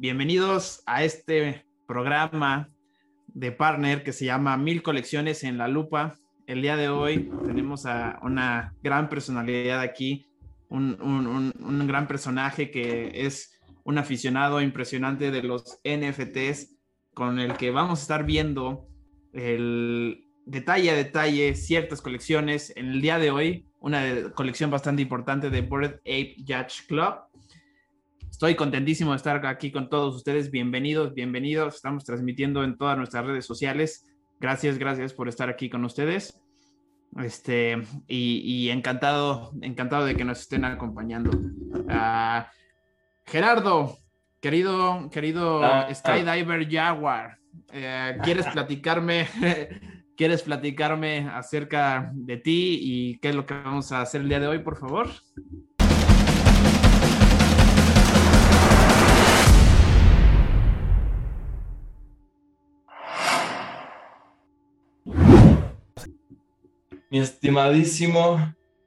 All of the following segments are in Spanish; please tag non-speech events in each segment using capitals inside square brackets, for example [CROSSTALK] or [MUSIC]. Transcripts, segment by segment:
bienvenidos a este programa de partner que se llama Mil Colecciones en la Lupa. El día de hoy tenemos a una gran personalidad aquí, un, gran personaje que es un aficionado impresionante de los NFTs con el que vamos a estar viendo el detalle a detalle ciertas colecciones. En el día de hoy, una colección bastante importante de Bored Ape Yacht Club. Estoy contentísimo de estar aquí con todos ustedes. Bienvenidos, bienvenidos. Estamos transmitiendo en todas nuestras redes sociales. Gracias, gracias por estar aquí con ustedes. Este, y, encantado, encantado de que nos estén acompañando. Uh, Gerardo, querido, querido ah. Skydiver Jaguar, eh, ¿quieres [LAUGHS] platicarme? [LAUGHS] ¿Quieres platicarme acerca de ti y qué es lo que vamos a hacer el día de hoy, por favor? Mi estimadísimo,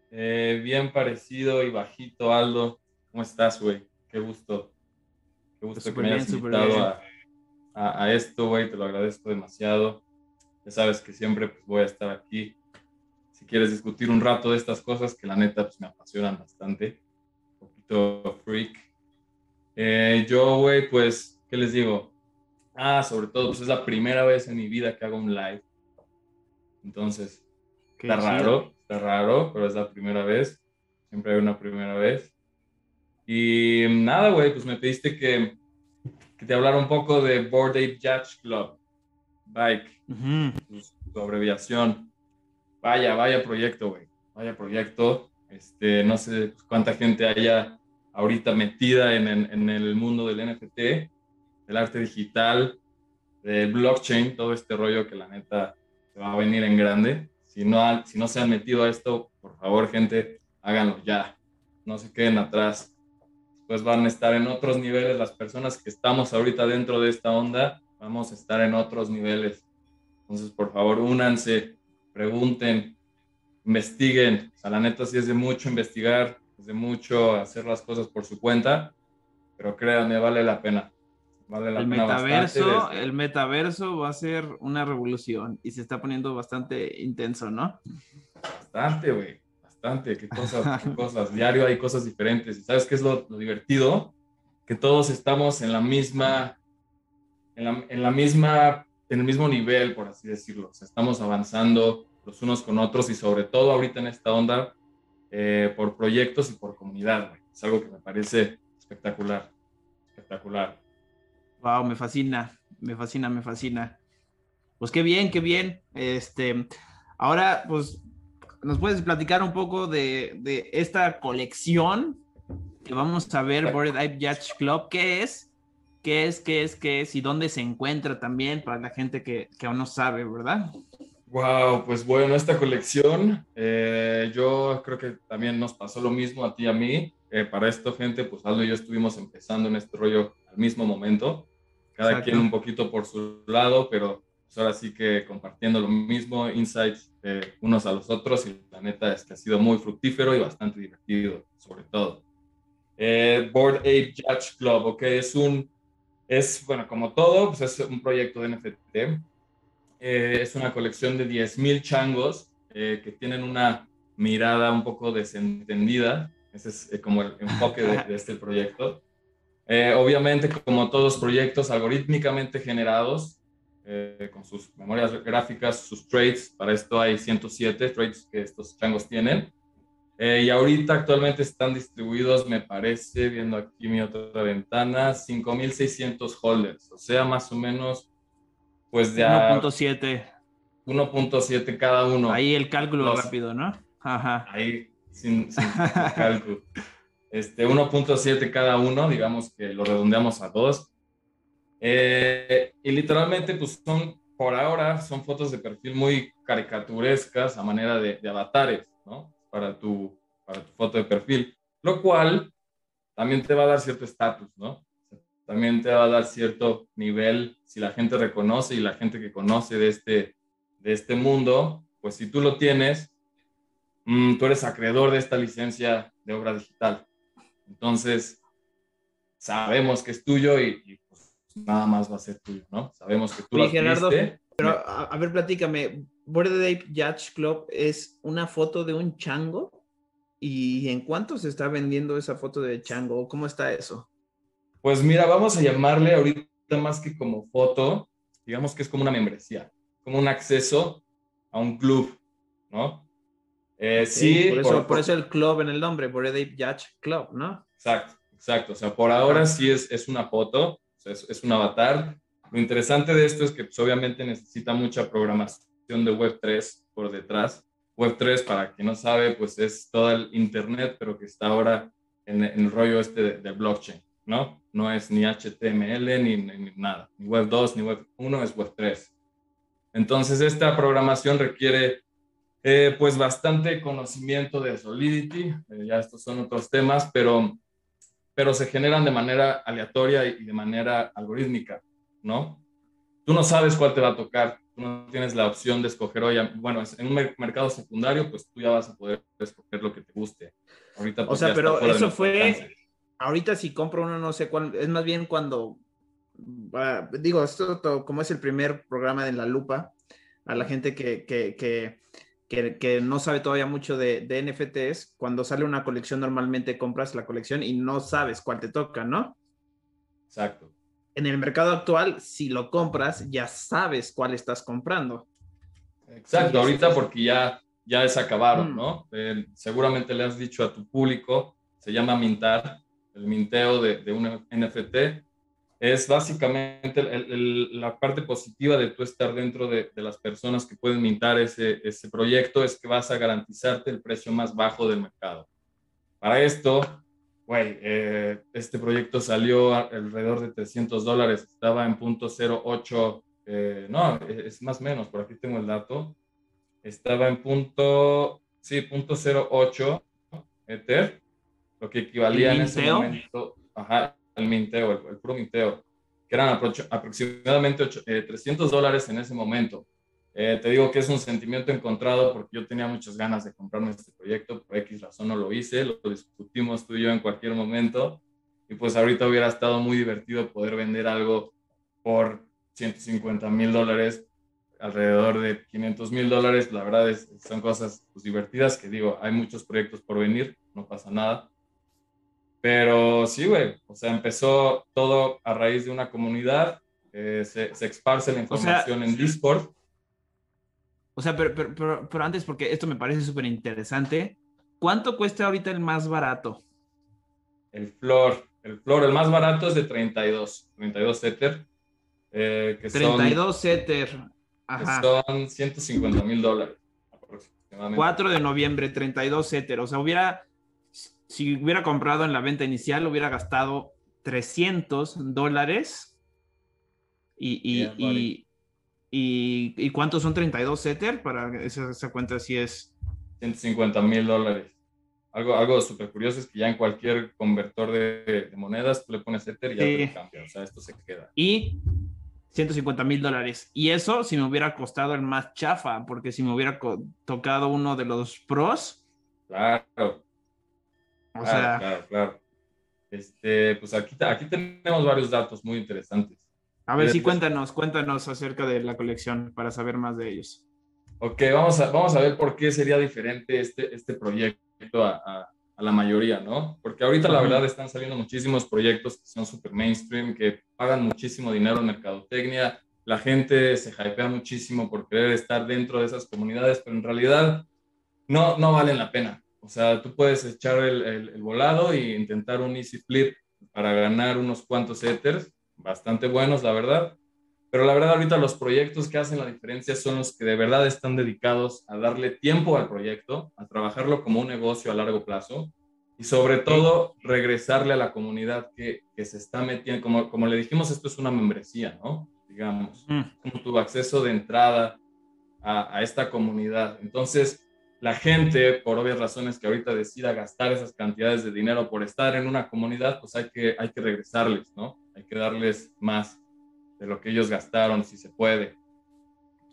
eh, bien parecido y bajito Aldo, ¿cómo estás, güey? Qué gusto. Qué gusto que me hayas invitado a, esto, güey. Te lo agradezco demasiado. Ya sabes que siempre pues, voy a estar aquí. Si quieres discutir un rato de estas cosas, que la neta pues, me apasionan bastante. Un poquito freak. Eh, yo, güey, pues, ¿qué les digo? Ah, sobre todo, pues es la primera vez en mi vida que hago un live. Entonces, está raro, está raro, pero es la primera vez. Siempre hay una primera vez. Y nada, güey, pues me pediste que, que, te hablara un poco de Board Ape Yacht Club, Bike, su, abreviación. Vaya, vaya proyecto, güey, vaya proyecto. Este, no sé cuánta gente haya ahorita metida en, en, el mundo del NFT, del arte digital, del blockchain, todo este rollo que la neta se va a venir en grande. Si no, se han metido a esto, por favor, gente, háganlo ya. No se queden atrás pues van a estar en otros niveles. Las personas que estamos ahorita dentro de esta onda, vamos a estar en otros niveles. Entonces, por favor, únanse, pregunten, investiguen. O la neta sí es de mucho investigar, es de mucho hacer las cosas por su cuenta, pero créanme, vale la pena. Vale la el pena metaverso, el metaverso va a ser una revolución y se está poniendo bastante intenso, ¿no? Bastante, güey qué cosas, qué [LAUGHS] cosas. Diario hay cosas diferentes. ¿Y sabes qué es lo, divertido? Que todos estamos en la misma, en la, en la, misma, en el mismo nivel, por así decirlo. O sea, estamos avanzando los unos con otros y sobre todo ahorita en esta onda eh, por proyectos y por comunidad. Es algo que me parece espectacular, espectacular. Wow, me fascina, me fascina, me fascina. Pues qué bien, qué bien. Este, ahora, pues ¿Nos puedes platicar un poco de, de esta colección que vamos a ver, Bored Ape Yacht Club? ¿Qué es? ¿Qué es? ¿Qué es? ¿Qué es? ¿Y dónde se encuentra también para la gente que, que aún no sabe, verdad? Wow, pues bueno, esta colección, eh, yo creo que también nos pasó lo mismo a ti y a mí. Eh, para esto, gente, pues Aldo y yo estuvimos empezando en este rollo al mismo momento, cada quien un poquito por su lado, pero pues ahora sí que compartiendo lo mismo, insights eh, unos a los otros y la neta es que ha sido muy fructífero y bastante divertido, sobre todo. Eh, Board Ape Judge Club, ok, es un, es, bueno, como todo, pues es un proyecto de NFT. Eh, es una colección de 10.000 changos que tienen una mirada un poco desentendida. Ese es como el enfoque de, de este [LAUGHS] proyecto. Obviamente, como todos proyectos algorítmicamente generados, eh, con sus memorias gráficas, sus traits. Para esto hay 107 traits que estos changos tienen. Eh, y ahorita actualmente están distribuidos, me parece, viendo aquí mi otra ventana, 5.600 holders. O sea, más o menos, pues de 1.7. 1.7 cada uno. Ahí el cálculo rápido, ¿no? Ajá. Ahí, sin, sin cálculo. [LAUGHS] Este, 1.7 cada uno, digamos que lo redondeamos a 2 eh, y literalmente, pues son, por ahora, son fotos de perfil muy caricaturescas a manera de, avatares, ¿no? Para tu, para tu foto de perfil, lo cual también te va a dar cierto estatus, ¿no? También te va a dar cierto nivel si la gente reconoce y la gente que conoce de este, de este mundo, pues si tú lo tienes, mm, tú eres acreedor de esta licencia de obra digital. Entonces, sabemos que es tuyo y, nada más va a ser tuyo, ¿no? Sabemos que tú lo Gerardo, pero a, ver, platícame, Bored Ape Yacht Club es una foto de un chango y ¿en cuánto se está vendiendo esa foto de chango? ¿Cómo está eso? Pues mira, vamos a llamarle ahorita más que como foto, digamos que es como una membresía, como un acceso a un club, ¿no? Eh, sí, por eso, por, eso el club en el nombre, Ape Yacht Club, ¿no? Exacto, exacto. O sea, por ahora sí es, es una foto, es, es, un avatar. Lo interesante de esto es que pues, obviamente necesita mucha programación de Web3 por detrás. Web3, para quien no sabe, pues es todo el Internet, pero que está ahora en, el rollo este de, blockchain, ¿no? No es ni HTML ni, ni, nada, ni Web 2 ni Web 1, es Web 3. Entonces, esta programación requiere eh, pues bastante conocimiento de Solidity, eh, ya estos son otros temas, pero pero se generan de manera aleatoria y de manera algorítmica, ¿no? Tú no sabes cuál te va a tocar, tú no tienes la opción de escoger hoy, bueno, en un mercado secundario, pues tú ya vas a poder escoger lo que te guste. Ahorita, pues, o sea, pero eso fue, ahorita si compro uno, no sé cuál, es más bien cuando, digo, esto como es el primer programa de La Lupa, a la gente que, que, que que, no sabe todavía mucho de, de, NFTs, cuando sale una colección normalmente compras la colección y no sabes cuál te toca, ¿no? Exacto. En el mercado actual, si lo compras, ya sabes cuál estás comprando. Exacto, ahorita porque ya, ya es acabaron, mm. ¿no? Eh, seguramente le has dicho a tu público, se llama mintar, el minteo de, de un NFT, es básicamente la parte positiva de tú estar dentro de, las personas que pueden mintar ese, ese, proyecto, es que vas a garantizarte el precio más bajo del mercado. Para esto, güey, eh, este proyecto salió alrededor de 300 dólares, estaba en punto 08, eh, no, es más o menos, por aquí tengo el dato, estaba en punto, sí, punto 08 Ether, lo que equivalía en ese momento, ajá, el minteo, el, puro minteo, que eran aproximadamente 300 eh, dólares en ese momento. Eh, te digo que es un sentimiento encontrado porque yo tenía muchas ganas de comprarme este proyecto, por X razón no lo hice, lo discutimos tú y yo en cualquier momento, y pues ahorita hubiera estado muy divertido poder vender algo por 150 mil dólares, alrededor de 500 mil dólares, la verdad es, son cosas pues, divertidas que digo, hay muchos proyectos por venir, no pasa nada, pero sí, güey, o sea, empezó todo a raíz de una comunidad, eh, se, se, esparce la información en Discord. O sea, pero, pero, pero, antes, porque esto me parece súper interesante, ¿cuánto cuesta ahorita el más barato? El flor, el flor, el más barato es de 32, 32 Ether. Eh, que 32 son, Ether, Ajá. son 150 mil dólares aproximadamente. 4 de noviembre, 32 Ether, o sea, hubiera si hubiera comprado en la venta inicial, hubiera gastado 300 dólares. Y, y, y, cuántos son 32 Ether? Para esa, esa cuenta si es. 150 mil dólares. Algo, algo súper curioso es que ya en cualquier convertor de, monedas tú le pones Ether y ya te cambia. O sea, esto se queda. Y 150 mil dólares. Y eso si me hubiera costado el más chafa, porque si me hubiera tocado uno de los pros. Claro. O claro, sea... claro, claro. Este, pues aquí, aquí tenemos varios datos muy interesantes. A ver, sí, cuéntanos, cuéntanos acerca de la colección para saber más de ellos. Ok, vamos a, vamos a ver por qué sería diferente este, este proyecto a, a, la mayoría, ¿no? Porque ahorita la verdad están saliendo muchísimos proyectos que son super mainstream, que pagan muchísimo dinero en mercadotecnia, la gente se hypea muchísimo por querer estar dentro de esas comunidades, pero en realidad no, no valen la pena. O sea, tú puedes echar el, el, volado e intentar un easy flip para ganar unos cuantos ethers, bastante buenos, la verdad. Pero la verdad, ahorita los proyectos que hacen la diferencia son los que de verdad están dedicados a darle tiempo al proyecto, a trabajarlo como un negocio a largo plazo y sobre todo regresarle a la comunidad que, que se está metiendo. Como, como le dijimos, esto es una membresía, ¿no? Digamos, mm. como tu acceso de entrada a, a esta comunidad. Entonces, la gente, por obvias razones, que ahorita decida gastar esas cantidades de dinero por estar en una comunidad, pues hay que, hay que regresarles, ¿no? Hay que darles más de lo que ellos gastaron, si se puede.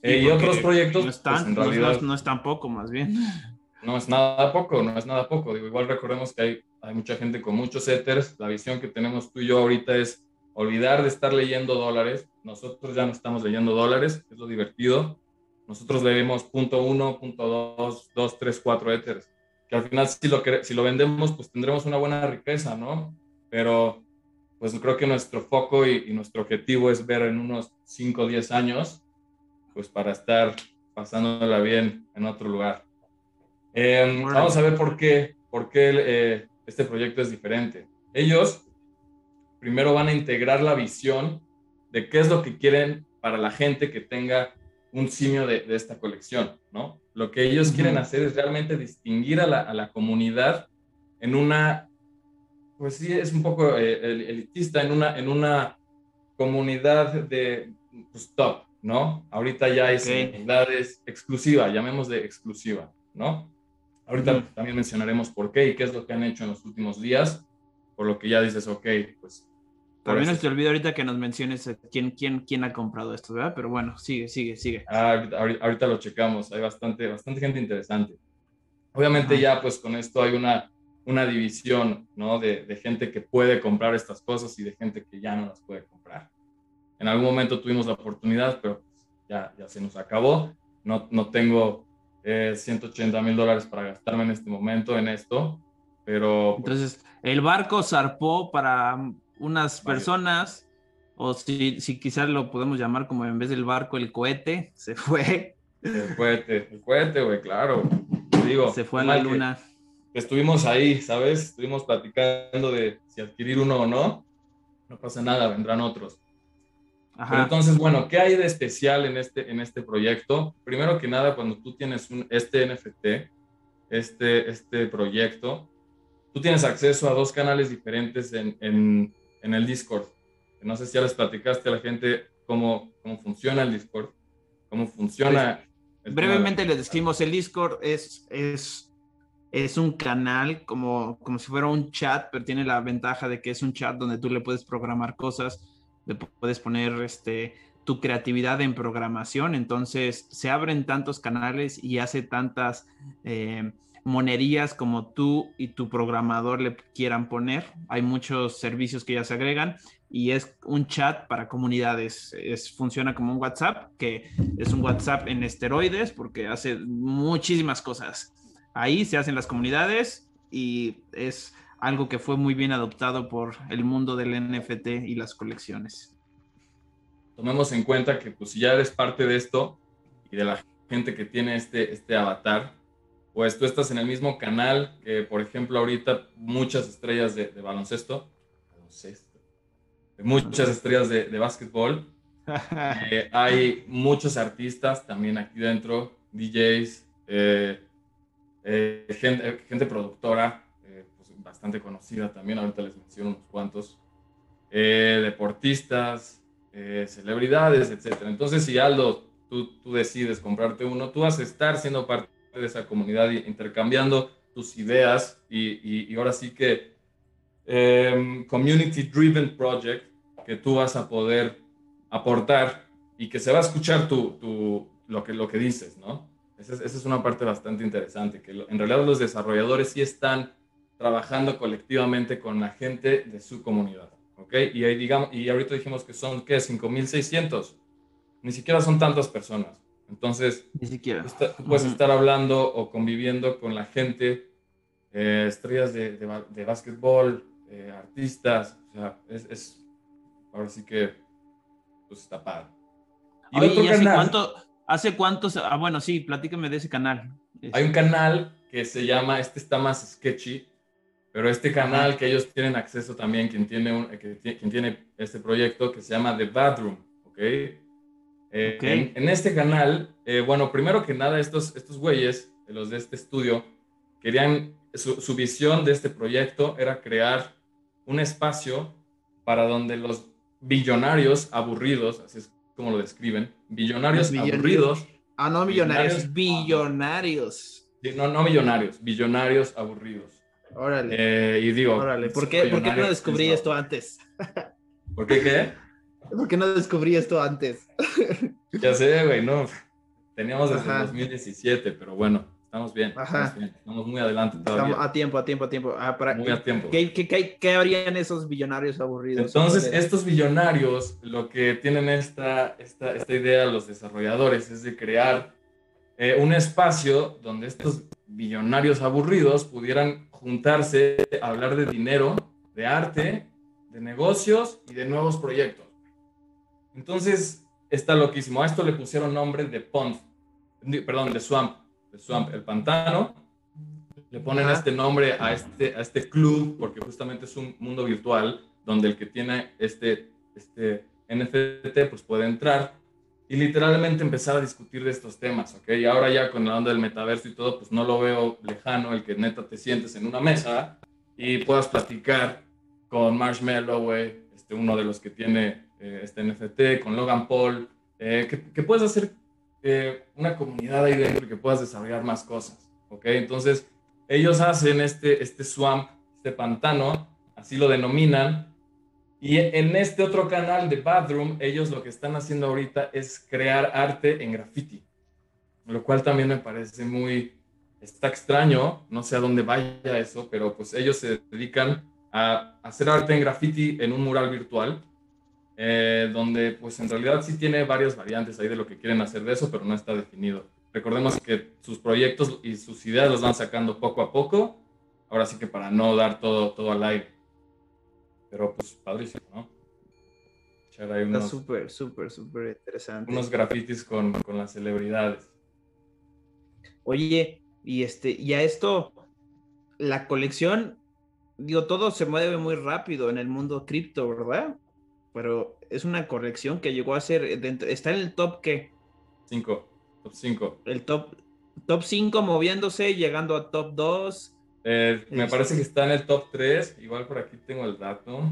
Eh, y otros proyectos, no es, pues, en realidad, no, es, tan poco, más bien. [LAUGHS] No es nada poco, no es nada poco. Digo, igual recordemos que hay, hay mucha gente con muchos ethers. La visión que tenemos tú y yo ahorita es olvidar de estar leyendo dólares. Nosotros ya no estamos leyendo dólares, es lo divertido. Nosotros leemos punto uno, punto dos, dos, tres, cuatro éteres. Que al final, si lo, si lo vendemos, pues tendremos una buena riqueza, ¿no? Pero, pues creo que nuestro foco y, y nuestro objetivo es ver en unos 5 o 10 años, pues para estar pasándola bien en otro lugar. Em, vamos a ver por qué, por qué eh, este proyecto es diferente. Ellos primero van a integrar la visión de qué es lo que quieren para la gente que tenga un simio de, esta colección, ¿no? Lo que ellos quieren hacer es realmente distinguir a la, comunidad en una, pues sí, es un poco eh, elitista, en una, en una comunidad de pues, top, ¿no? Ahorita ya hay comunidades exclusivas, llamemos de exclusiva, ¿no? Ahorita también mencionaremos por qué y qué es lo que han hecho en los últimos días, por lo que ya dices, ok, pues... También no te olvido ahorita que nos menciones quién, quién, quién ha comprado esto, ¿verdad? Pero bueno, sigue, sigue, sigue. Ah, ahorita, lo checamos, hay bastante, bastante gente interesante. Obviamente ya pues con esto hay una, una división, ¿no? De, de, gente que puede comprar estas cosas y de gente que ya no las puede comprar. En algún momento tuvimos la oportunidad, pero ya, ya se nos acabó. No, no tengo 180 eh, mil dólares para gastarme en este momento en esto, pero... Pues, Entonces, el barco zarpó para unas personas, o si, si quizás lo podemos llamar como en vez del barco, el cohete, [LAUGHS] se fue. El cohete, el cohete, güey, claro. Digo, se fue a la luna. Estuvimos ahí, ¿sabes? Estuvimos platicando de si adquirir uno o no. No pasa nada, vendrán otros entonces, bueno, ¿qué hay de especial en este, en este proyecto? Primero que nada, cuando tú tienes un, este NFT, este, este proyecto, tú tienes acceso a dos canales diferentes en, en, en el Discord. No sé si ya les platicaste a la gente cómo, cómo funciona el Discord, cómo funciona. Pues, brevemente les describimos, el Discord es, es, es un canal como, como si fuera un chat, pero tiene la ventaja de que es un chat donde tú le puedes programar cosas puedes poner este, tu creatividad en programación, entonces se abren tantos canales y hace tantas eh, monerías como tú y tu programador le quieran poner. Hay muchos servicios que ya se agregan y es un chat para comunidades. Es, funciona como un WhatsApp, que es un WhatsApp en esteroides porque hace muchísimas cosas. Ahí se hacen las comunidades y es algo que fue muy bien adoptado por el mundo del NFT y las colecciones. Tomemos en cuenta que pues si ya eres parte de esto y de la gente que tiene este, este avatar, pues tú estás en el mismo canal que, por ejemplo, ahorita muchas estrellas de, baloncesto, muchas estrellas de, de básquetbol, [LAUGHS] eh, hay muchos artistas también aquí dentro, DJs, eh, eh, gente, gente productora, bastante conocida también, ahorita les menciono unos cuantos, eh, deportistas, eh, celebridades, etc. Entonces, si Aldo, tú, tú decides comprarte uno, tú vas a estar siendo parte de esa comunidad intercambiando tus ideas y, y, ahora sí que em, community driven project que tú vas a poder aportar y que se va a escuchar tu, tu, lo, que, lo que dices, ¿no? Esa es, esa es una parte bastante interesante, que en realidad los desarrolladores sí están trabajando colectivamente con la gente de su comunidad. ¿Ok? Y, ahí digamos, y ahorita dijimos que son, ¿qué? 5.600. Ni siquiera son tantas personas. Entonces, Ni siquiera. puedes estar hablando o conviviendo con la gente, eh, estrellas de, de, básquetbol, eh, artistas. O sea, es, es, ahora sí que, pues está padre. Y Oye, hace cuánto, hace cuántos, ah, bueno, sí, platícame de ese canal. Hay un canal que se llama, este está más sketchy, pero este canal que ellos tienen acceso también, quien tiene, un, quien tiene este proyecto que se llama The Bathroom, ¿ok? Eh, en, este canal, eh, bueno, primero que nada, estos, estos güeyes, los de este estudio, querían, su, su, visión de este proyecto era crear un espacio para donde los billonarios aburridos, así es como lo describen, billonarios, aburridos. Ah, no millonarios, billonarios. no, no millonarios, billonarios aburridos. Órale. Eh, y digo, Órale, ¿por qué, ¿por qué no descubrí esto antes? [LAUGHS] ¿Por qué qué? ¿Por qué no descubrí esto antes? ya sé, güey, no. Teníamos desde 2017, pero bueno, Estamos bien, estamos muy adelante todavía. Estamos a tiempo, a tiempo, a tiempo. Ah, para, muy a tiempo. ¿qué, qué, qué, harían esos billonarios aburridos? Entonces, estos billonarios, lo que tienen esta, esta, esta idea los desarrolladores es de crear eh, un espacio donde estos billonarios aburridos pudieran juntarse, hablar de dinero, de arte, de negocios y de nuevos proyectos. Entonces, está loquísimo. A esto le pusieron nombre de Pond, perdón, de Swamp, de Swamp, el pantano. Le ponen este nombre a este, a este club porque justamente es un mundo virtual donde el que tiene este, este NFT pues puede entrar y literalmente empezar a discutir de estos temas, ¿ok? Y ahora ya con la onda del metaverso y todo, pues no lo veo lejano el que neta te sientes en una mesa y puedas platicar con Marshmallow, güey, este, uno de los que tiene eh, este NFT, con Logan Paul, eh, que, que, puedes hacer eh, una comunidad ahí dentro y que puedas desarrollar más cosas, ¿ok? Entonces, ellos hacen este, este swamp, este pantano, así lo denominan, y en este otro canal de Bathroom, ellos lo que están haciendo ahorita es crear arte en graffiti, lo cual también me parece muy, está extraño, no sé a dónde vaya eso, pero pues ellos se dedican a hacer arte en graffiti en un mural virtual, eh, donde pues en realidad sí tiene varias variantes ahí de lo que quieren hacer de eso, pero no está definido. Recordemos que sus proyectos y sus ideas los van sacando poco a poco, ahora sí que para no dar todo, todo al aire. Pero pues padrísimo, ¿no? Está súper, súper, súper interesante. Unos grafitis con, con, las celebridades. Oye, y este, y a esto, la colección, digo, todo se mueve muy rápido en el mundo cripto, ¿verdad? Pero es una colección que llegó a ser, está en el top que... 5, top 5. El top, top 5 moviéndose, llegando a top 2 eh, me parece que está en el top 3. Igual por aquí tengo el dato.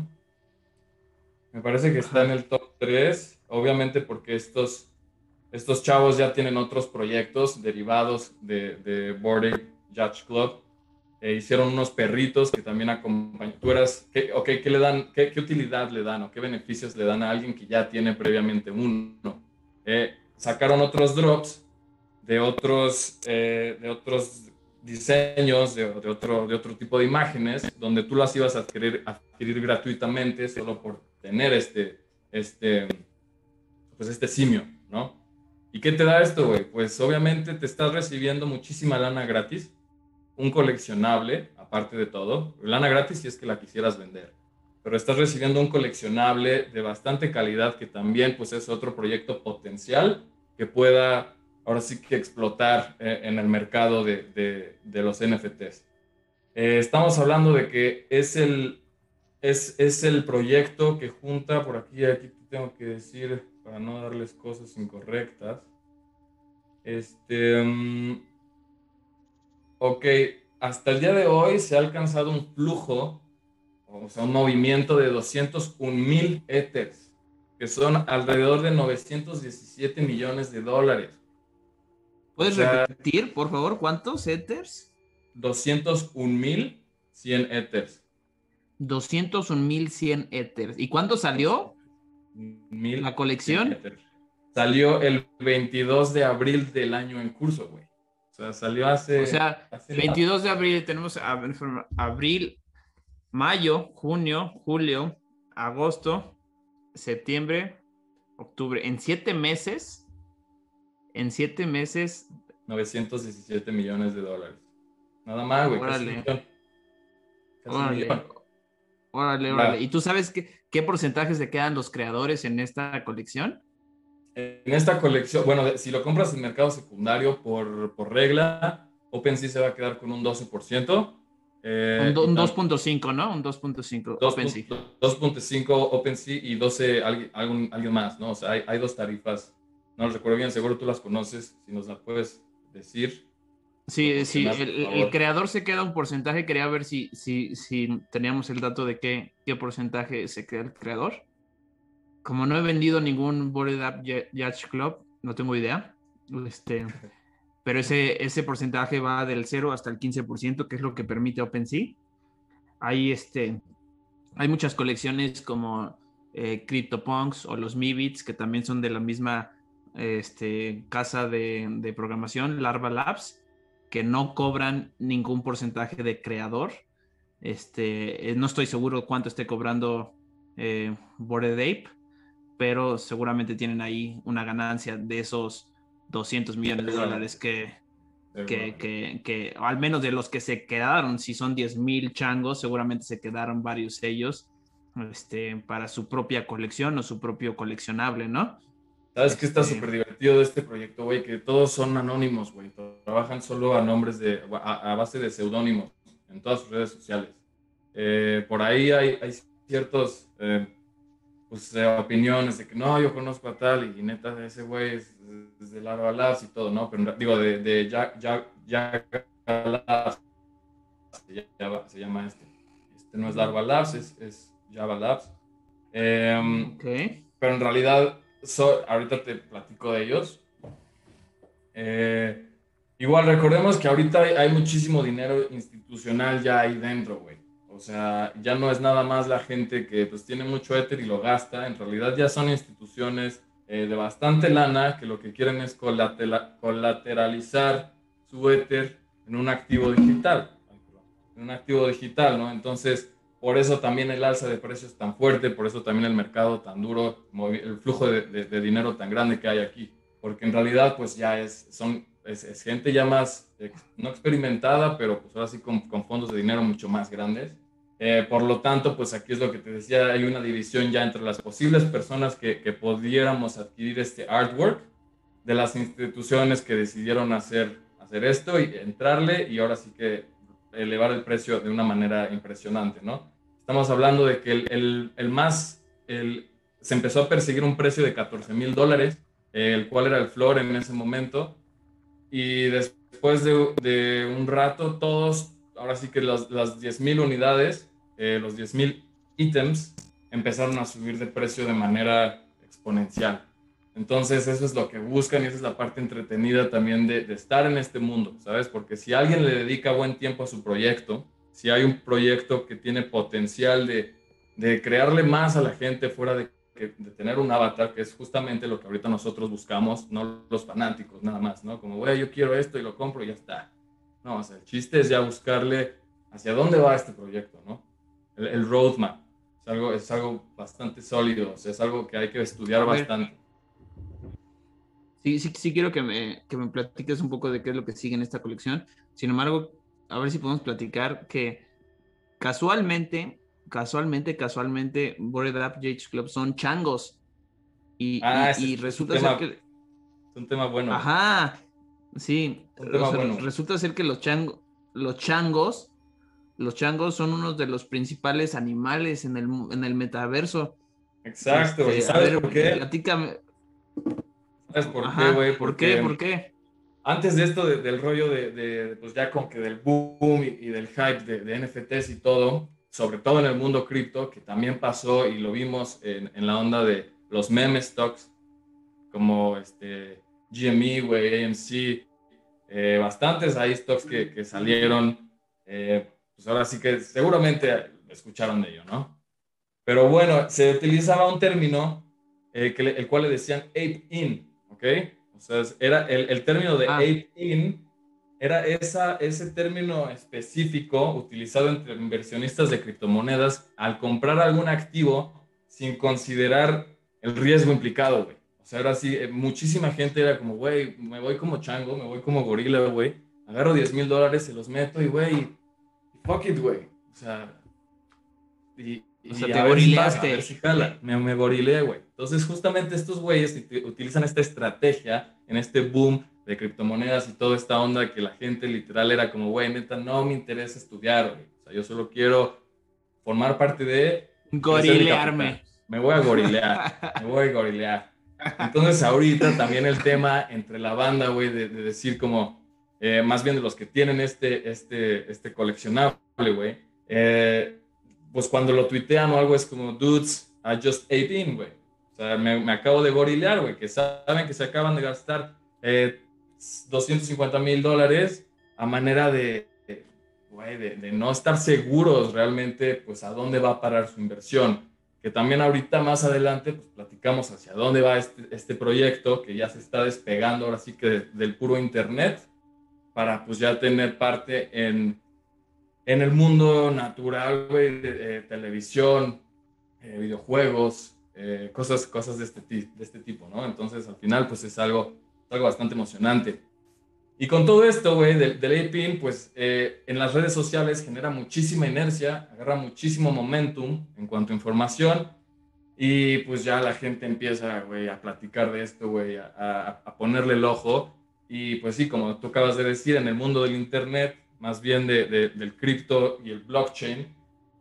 Me parece que está en el top 3. Obviamente porque estos, estos chavos ya tienen otros proyectos derivados de, de Boarding Judge Club. E hicieron unos perritos que también acompañan. Tú eras, ¿qué, okay, ¿qué le dan, qué, qué, utilidad le dan o qué beneficios le dan a alguien que ya tiene previamente uno? Eh, sacaron otros drops de otros, eh, de otros diseños de, otro, de otro tipo de imágenes donde tú las ibas a adquirir, adquirir gratuitamente solo por tener este, este, pues este simio, ¿no? ¿Y qué te da esto, güey? Pues obviamente te estás recibiendo muchísima lana gratis, un coleccionable, aparte de todo, lana gratis si es que la quisieras vender, pero estás recibiendo un coleccionable de bastante calidad que también pues es otro proyecto potencial que pueda ahora sí que explotar eh, en el mercado de, de, los NFTs. Eh, estamos hablando de que es el, es, es, el proyecto que junta, por aquí, aquí tengo que decir, para no darles cosas incorrectas. Este, um, ok, hasta el día de hoy se ha alcanzado un flujo, o sea, un movimiento de 201 mil Ethers, que son alrededor de 917 millones de dólares. ¿Puedes repetir, por favor, cuántos Ethers? 201.100 Ethers. 201.100 Ethers. ¿Y cuándo salió? Mil la colección. Salió el 22 de abril del año en curso, güey. O sea, salió hace. O sea, 22 de abril tenemos abril, mayo, junio, julio, agosto, septiembre, octubre. En siete meses en siete meses. 917 millones de dólares. Nada más, güey. Órale. órale. órale, ¿Y tú sabes qué, qué porcentaje se quedan los creadores en esta colección? En esta colección, bueno, si lo compras en mercado secundario por, por regla, OpenSea se va a quedar con un 12%. Eh, un 2.5, ¿no? Un 2.5 OpenSea. 2.5 OpenSea y 12 alguien, alguien más, ¿no? O sea, hay, hay dos tarifas no lo recuerdo bien, seguro tú las conoces, si nos las puedes decir. Sí, sí, el, creador se queda un porcentaje, quería ver si, si, si teníamos el dato de qué, qué porcentaje se queda el creador. Como no he vendido ningún Boarded Up Yacht Club, no tengo idea. Este, [LAUGHS] pero ese, ese porcentaje va del 0 hasta el 15%, que es lo que permite OpenSea. Hay, este, hay muchas colecciones como eh, CryptoPunks o los Mibits, que también son de la misma este, casa de, programación, Larva Labs, que no cobran ningún porcentaje de creador. Este, eh, no estoy seguro cuánto esté cobrando eh, Bored Ape, pero seguramente tienen ahí una ganancia de esos 200 millones de dólares que, que, que, que, al menos de los que se quedaron, si son 10 mil changos, seguramente se quedaron varios ellos este, para su propia colección o su propio coleccionable, ¿no? ¿Sabes qué está este súper divertido de este proyecto, güey? Que todos son anónimos, güey. Trabajan solo a nombres de, a, base de seudónimos en todas sus redes sociales. Eh, por ahí hay, hay ciertos, eh, pues, eh, opiniones de que no, yo conozco a tal y neta, ese güey es, de Larva Labs y todo, ¿no? Pero digo, de, de Jack, Jack, Jack Labs, se llama, este. Este no es Larva Labs, es, es Java Labs. Em, ok. Pero en realidad ahorita te platico de ellos. Eh, igual recordemos que ahorita hay, muchísimo dinero institucional ya ahí dentro, güey. O sea, ya no es nada más la gente que pues tiene mucho éter y lo gasta. En realidad ya son instituciones eh, de bastante lana que lo que quieren es colateralizar su éter en un activo digital. En un activo digital, ¿no? Entonces, por eso también el alza de precios tan fuerte, por eso también el mercado tan duro, el flujo de, dinero tan grande que hay aquí. Porque en realidad pues ya es, son, es, gente ya más, no experimentada, pero pues ahora sí con, con fondos de dinero mucho más grandes. Eh, por lo tanto, pues aquí es lo que te decía, hay una división ya entre las posibles personas que, que pudiéramos adquirir este artwork, de las instituciones que decidieron hacer, hacer esto y entrarle y ahora sí que elevar el precio de una manera impresionante, ¿no? Estamos hablando de que el, el, más, el, se empezó a perseguir un precio de 14 mil dólares, el cual era el flor en ese momento, y después de, de un rato, todos, ahora sí que las, las 10 mil unidades, eh, los 10 mil ítems, empezaron a subir de precio de manera exponencial. Entonces eso es lo que buscan y esa es la parte entretenida también de, estar en este mundo, ¿sabes? Porque si alguien le dedica buen tiempo a su proyecto, si hay un proyecto que tiene potencial de, de crearle más a la gente fuera de, de, tener un avatar, que es justamente lo que ahorita nosotros buscamos, no los fanáticos nada más, ¿no? Como, güey, yo quiero esto y lo compro y ya está. No, o sea, el chiste es ya buscarle hacia dónde va este proyecto, ¿no? El, el roadmap. Es algo, es algo bastante sólido, o sea, es algo que hay que estudiar bastante. Sí, sí, sí quiero que me, que me platiques un poco de qué es lo que sigue en esta colección. Sin embargo, a ver si podemos platicar que casualmente, casualmente, casualmente, Bored Up Jage Club son changos. Y, ah, y, resulta ser que... Es un tema bueno. Ajá, sí. Resulta ser que los, changos los changos, los changos son unos de los principales animales en el, en el metaverso. Exacto. Este, ¿Sabes por qué? Platícame, ¿Sabes por qué, güey? ¿Por qué? ¿Por qué? Antes de esto, del rollo de, pues ya con que del boom y, del hype de, NFTs y todo, sobre todo en el mundo cripto, que también pasó y lo vimos en, la onda de los meme stocks, como este GME, güey, AMC, eh, bastantes hay stocks que, salieron, eh, pues ahora sí que seguramente escucharon de ello, ¿no? Pero bueno, se utilizaba un término eh, que, el cual le decían ape in, ¿ok? O sea, era el, el término de ah. in era esa, ese término específico utilizado entre inversionistas de criptomonedas al comprar algún activo sin considerar el riesgo implicado, güey. O sea, ahora sí, eh, muchísima gente era como, güey, me voy como chango, me voy como gorila, güey. Agarro 10 mil dólares, se los meto y, güey, fuck it, güey. O sea, y, o sea, te gorileaste. Me, me gorileé, güey. Entonces, justamente estos güeyes utilizan esta estrategia en este boom de criptomonedas y toda esta onda que la gente literal era como, güey, neta, no me interesa estudiar, güey. O sea, yo solo quiero formar parte de... Gorilearme. Me voy a gorilear, me voy a gorilear. Entonces, ahorita también el tema entre la banda, güey, de, decir como, eh, más bien de los que tienen este, este, este coleccionable, güey, eh, pues cuando lo tuitean o algo es como, dudes, I just ate in, güey. O sea, me, acabo de gorilear, güey, que saben que se acaban de gastar 250 eh, mil dólares a manera de, güey, de, no estar seguros realmente, pues, a dónde va a parar su inversión. Que también ahorita más adelante, pues, platicamos hacia dónde va este, este proyecto que ya se está despegando ahora sí que del puro internet para pues ya tener parte en, en el mundo natural, güey, de, televisión, eh, videojuegos, eh, cosas, cosas de, este, de este tipo, ¿no? Entonces, al final, pues es algo, algo bastante emocionante. Y con todo esto, güey, del, APIN, pues eh, en las redes sociales genera muchísima inercia, agarra muchísimo momentum en cuanto a información y pues ya la gente empieza, güey, a platicar de esto, güey, a, ponerle el ojo y pues sí, como tú acabas de decir, en el mundo del Internet, más bien de, del cripto y el blockchain,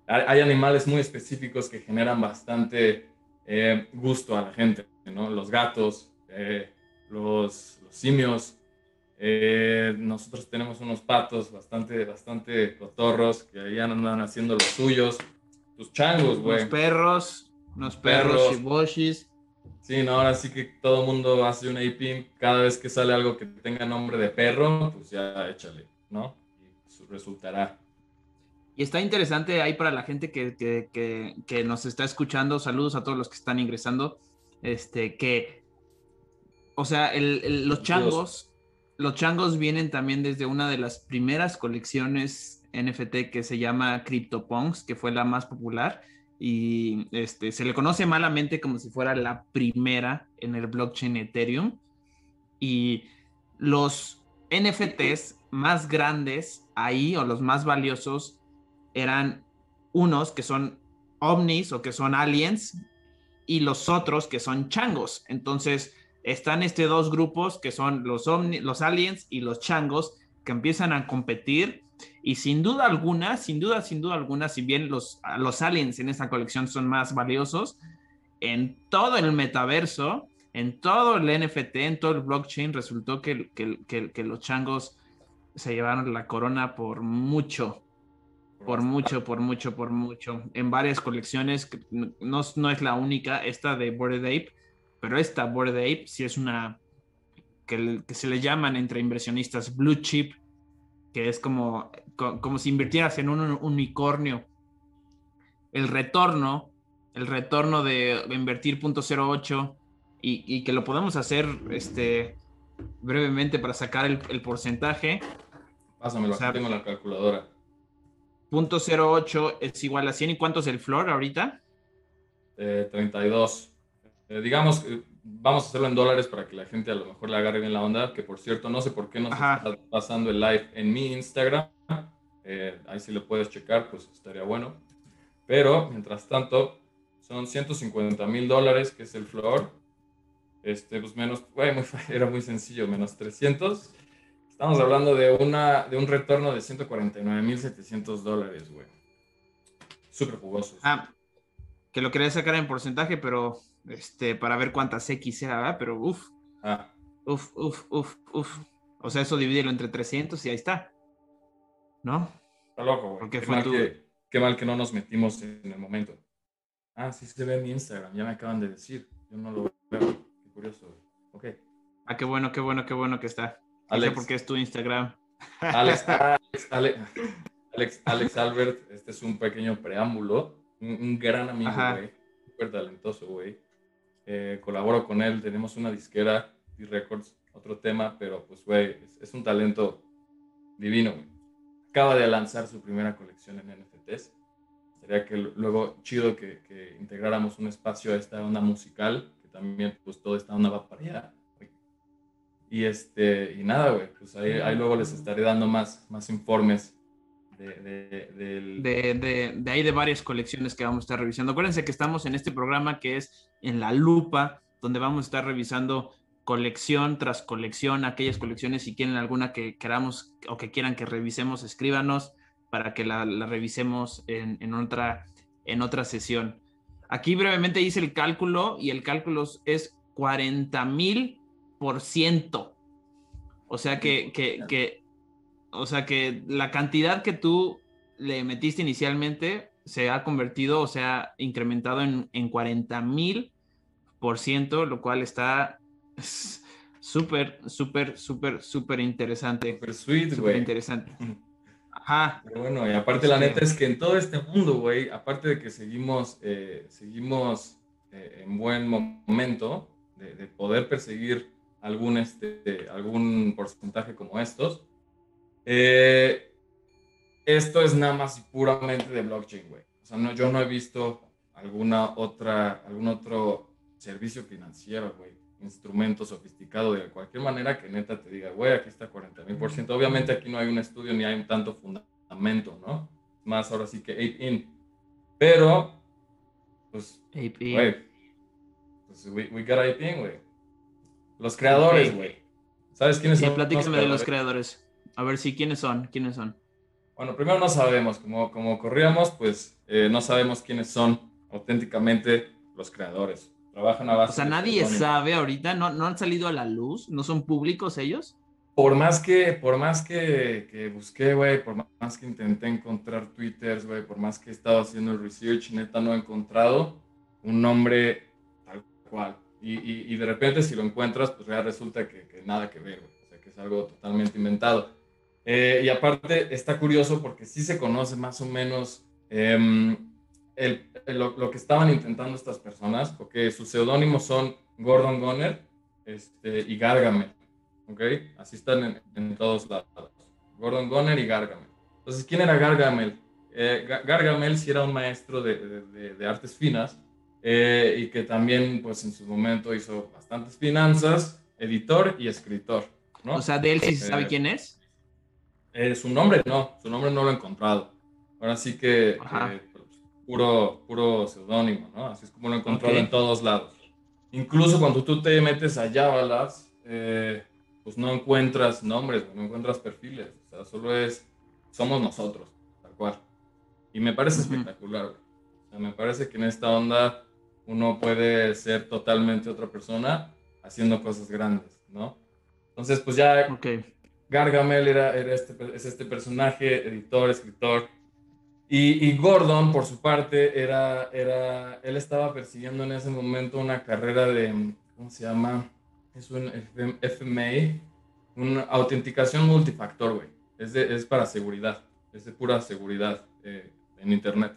hay animales muy específicos que generan bastante eh, gusto a la gente, ¿no? Los gatos, eh, los, los, simios. Eh, nosotros tenemos unos patos bastante, bastante cotorros que ahí andan haciendo los suyos. Tus changos, güey. Los perros, unos perros, perros. shiboshis. Sí, no, ahora sí que todo el mundo hace un APIM. Cada vez que sale algo que tenga nombre de perro, pues ya échale, ¿no? Y resultará. Y está interesante ahí para la gente que, que, que, nos está escuchando. Saludos a todos los que están ingresando. Este, que, o sea, el, los changos, los changos vienen también desde una de las primeras colecciones NFT que se llama CryptoPunks, que fue la más popular y este, se le conoce malamente como si fuera la primera en el blockchain Ethereum. Y los NFTs más grandes ahí o los más valiosos eran unos que son ovnis o que son aliens y los otros que son changos. Entonces están estos dos grupos que son los, ovni, los aliens y los changos que empiezan a competir y sin duda alguna, sin duda, sin duda alguna, si bien los, los aliens en esta colección son más valiosos, en todo el metaverso, en todo el NFT, en todo el blockchain, resultó que, que, los changos se llevaron la corona por mucho, por mucho, por mucho, por mucho. En varias colecciones, no, no es la única, esta de Bored Ape, pero esta Bored Ape sí es una que, que se le llaman entre inversionistas blue chip que es como, como si invirtieras en un unicornio. El retorno, el retorno de invertir .08 y, y que lo podemos hacer este, brevemente para sacar el, porcentaje. Pásamelo, o tengo la calculadora. .08 es igual a 100. ¿Y cuánto es el floor ahorita? 32. Eh, digamos, vamos a hacerlo en dólares para que la gente a lo mejor le agarre bien la onda, que por cierto, no sé por qué no está pasando el live en mi Instagram. Eh, ahí si lo puedes checar, pues estaría bueno. Pero, mientras tanto, son 150 mil dólares, que es el floor. Este, pues menos, güey, era muy sencillo, menos 300. Estamos hablando de, una, de un retorno de 149 mil 700 dólares, güey. Súper jugoso. Ah, que lo quería sacar en porcentaje, pero este, para ver cuántas X era, ¿verdad? Pero uff, ah. uff, uff, uff, uff. O sea, eso divídelo entre 300 y ahí está. ¿No? Está loco, güey. Qué, mal que, qué mal que no nos metimos en el momento. Ah, sí se ve en mi Instagram, ya me acaban de decir. Yo no lo veo. Qué curioso, güey. Ok. Ah, qué bueno, qué bueno, qué bueno que está. Alex, porque es tu Instagram. Alex, [LAUGHS] Alex, Alex, Alex, Albert, este es un pequeño preámbulo. Un, un gran amigo, güey. Súper talentoso, güey. Eh, colaboro con él, tenemos una disquera y records, otro tema, pero pues, güey, es, un talento divino, Acaba de lanzar su primera colección en NFTs. Sería que luego chido que, integráramos un espacio a esta onda musical, que también pues toda esta onda va para allá. Y, este, y nada, güey, pues ahí, ahí, luego les estaré dando más, más informes de, de, de, ahí de varias colecciones que vamos a estar revisando. Acuérdense que estamos en este programa que es en la lupa, donde vamos a estar revisando colección tras colección, aquellas colecciones, si quieren alguna que queramos o que quieran que revisemos, escríbanos para que la, revisemos en, en, otra, en otra sesión. Aquí brevemente hice el cálculo y el cálculo es 40 mil por ciento. O sea que, que, que o sea que la cantidad que tú le metiste inicialmente se ha convertido o se ha incrementado en, en 40 mil por ciento, lo cual está súper, súper, súper, súper interesante. Súper sweet, güey. interesante. Ajá. Pero bueno, y aparte la neta es que en todo este mundo, güey, aparte de que seguimos, eh, seguimos eh, en buen momento de, de, poder perseguir algún, este, algún porcentaje como estos, Eh, esto es nada más y puramente de blockchain, güey. O sea, no, yo no he visto alguna otra, algún otro servicio financiero, güey, instrumento sofisticado de cualquier manera que neta te diga, güey, aquí está 40 mil por ciento. Obviamente aquí no hay un estudio ni hay un tanto fundamento, ¿no? Más ahora sí que ape in. Pero, pues, güey, pues we, we got ape in, güey. Los creadores, güey. ¿Sabes quiénes son? Platícame de los creadores. A ver si, ¿quiénes son? ¿Quiénes son? Bueno, primero no sabemos, como, como corríamos, pues eh, no sabemos quiénes son auténticamente los creadores. Trabajan a base O sea, nadie sabe ahorita, no, no han salido a la luz, no son públicos ellos. Por más que, por más que, que busqué, güey, por más que intenté encontrar twitters, güey, por más que he estado haciendo el research, neta no he encontrado un nombre tal cual. Y, y, de repente si lo encuentras, pues ya resulta que, que nada que ver, güey. O sea, que es algo totalmente inventado. Eh, y aparte está curioso porque sí se conoce más o menos eh, el, lo, que estaban intentando estas personas, porque sus seudónimos son Gordon Gunner este, y Gargamel, ¿ok? Así están en, en, todos lados. Gordon Gunner y Gargamel. Entonces, ¿quién era Gargamel? Eh, Gargamel sí era un maestro de, de, de artes finas eh, y que también, pues, en su momento hizo bastantes finanzas, editor y escritor, ¿no? O sea, de él sí se sabe eh, quién es. Su nombre no, su nombre no lo he encontrado. Ahora sí que puro, puro seudónimo, ¿no? Así es como lo he encontrado en todos lados. Incluso cuando tú te metes a Javalas, eh, pues no encuentras nombres, no encuentras perfiles, o sea, solo es, somos nosotros, tal cual. Y me parece espectacular, o sea, me parece que en esta onda uno puede ser totalmente otra persona haciendo cosas grandes, ¿no? Entonces, pues ya okay. Gargamel era, era este, es este personaje, editor, escritor, y, Gordon, por su parte, era, era, él estaba persiguiendo en ese momento una carrera de, ¿cómo se llama? Es un FMA, una autenticación multifactor, güey. Es, es para seguridad, es de pura seguridad eh, en Internet.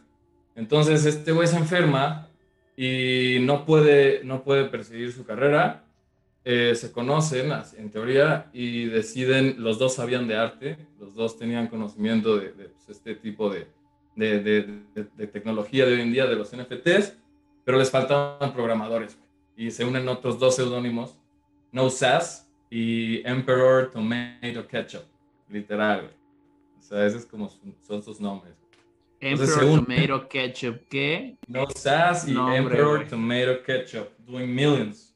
Entonces, este güey se enferma y no puede, no puede perseguir su carrera. Eh, se conocen, en teoría, y deciden, los dos sabían de arte, los dos tenían conocimiento de, de pues, este tipo de, de, de, tecnología de hoy en día, de los NFTs, pero les faltaban programadores. Y se unen otros dos seudónimos, No Sass y Emperor Tomato Ketchup, literal. O sea, esos es como son sus nombres. Emperor Tomato Ketchup, ¿qué? No Sass y Emperor Tomato Ketchup, doing millions.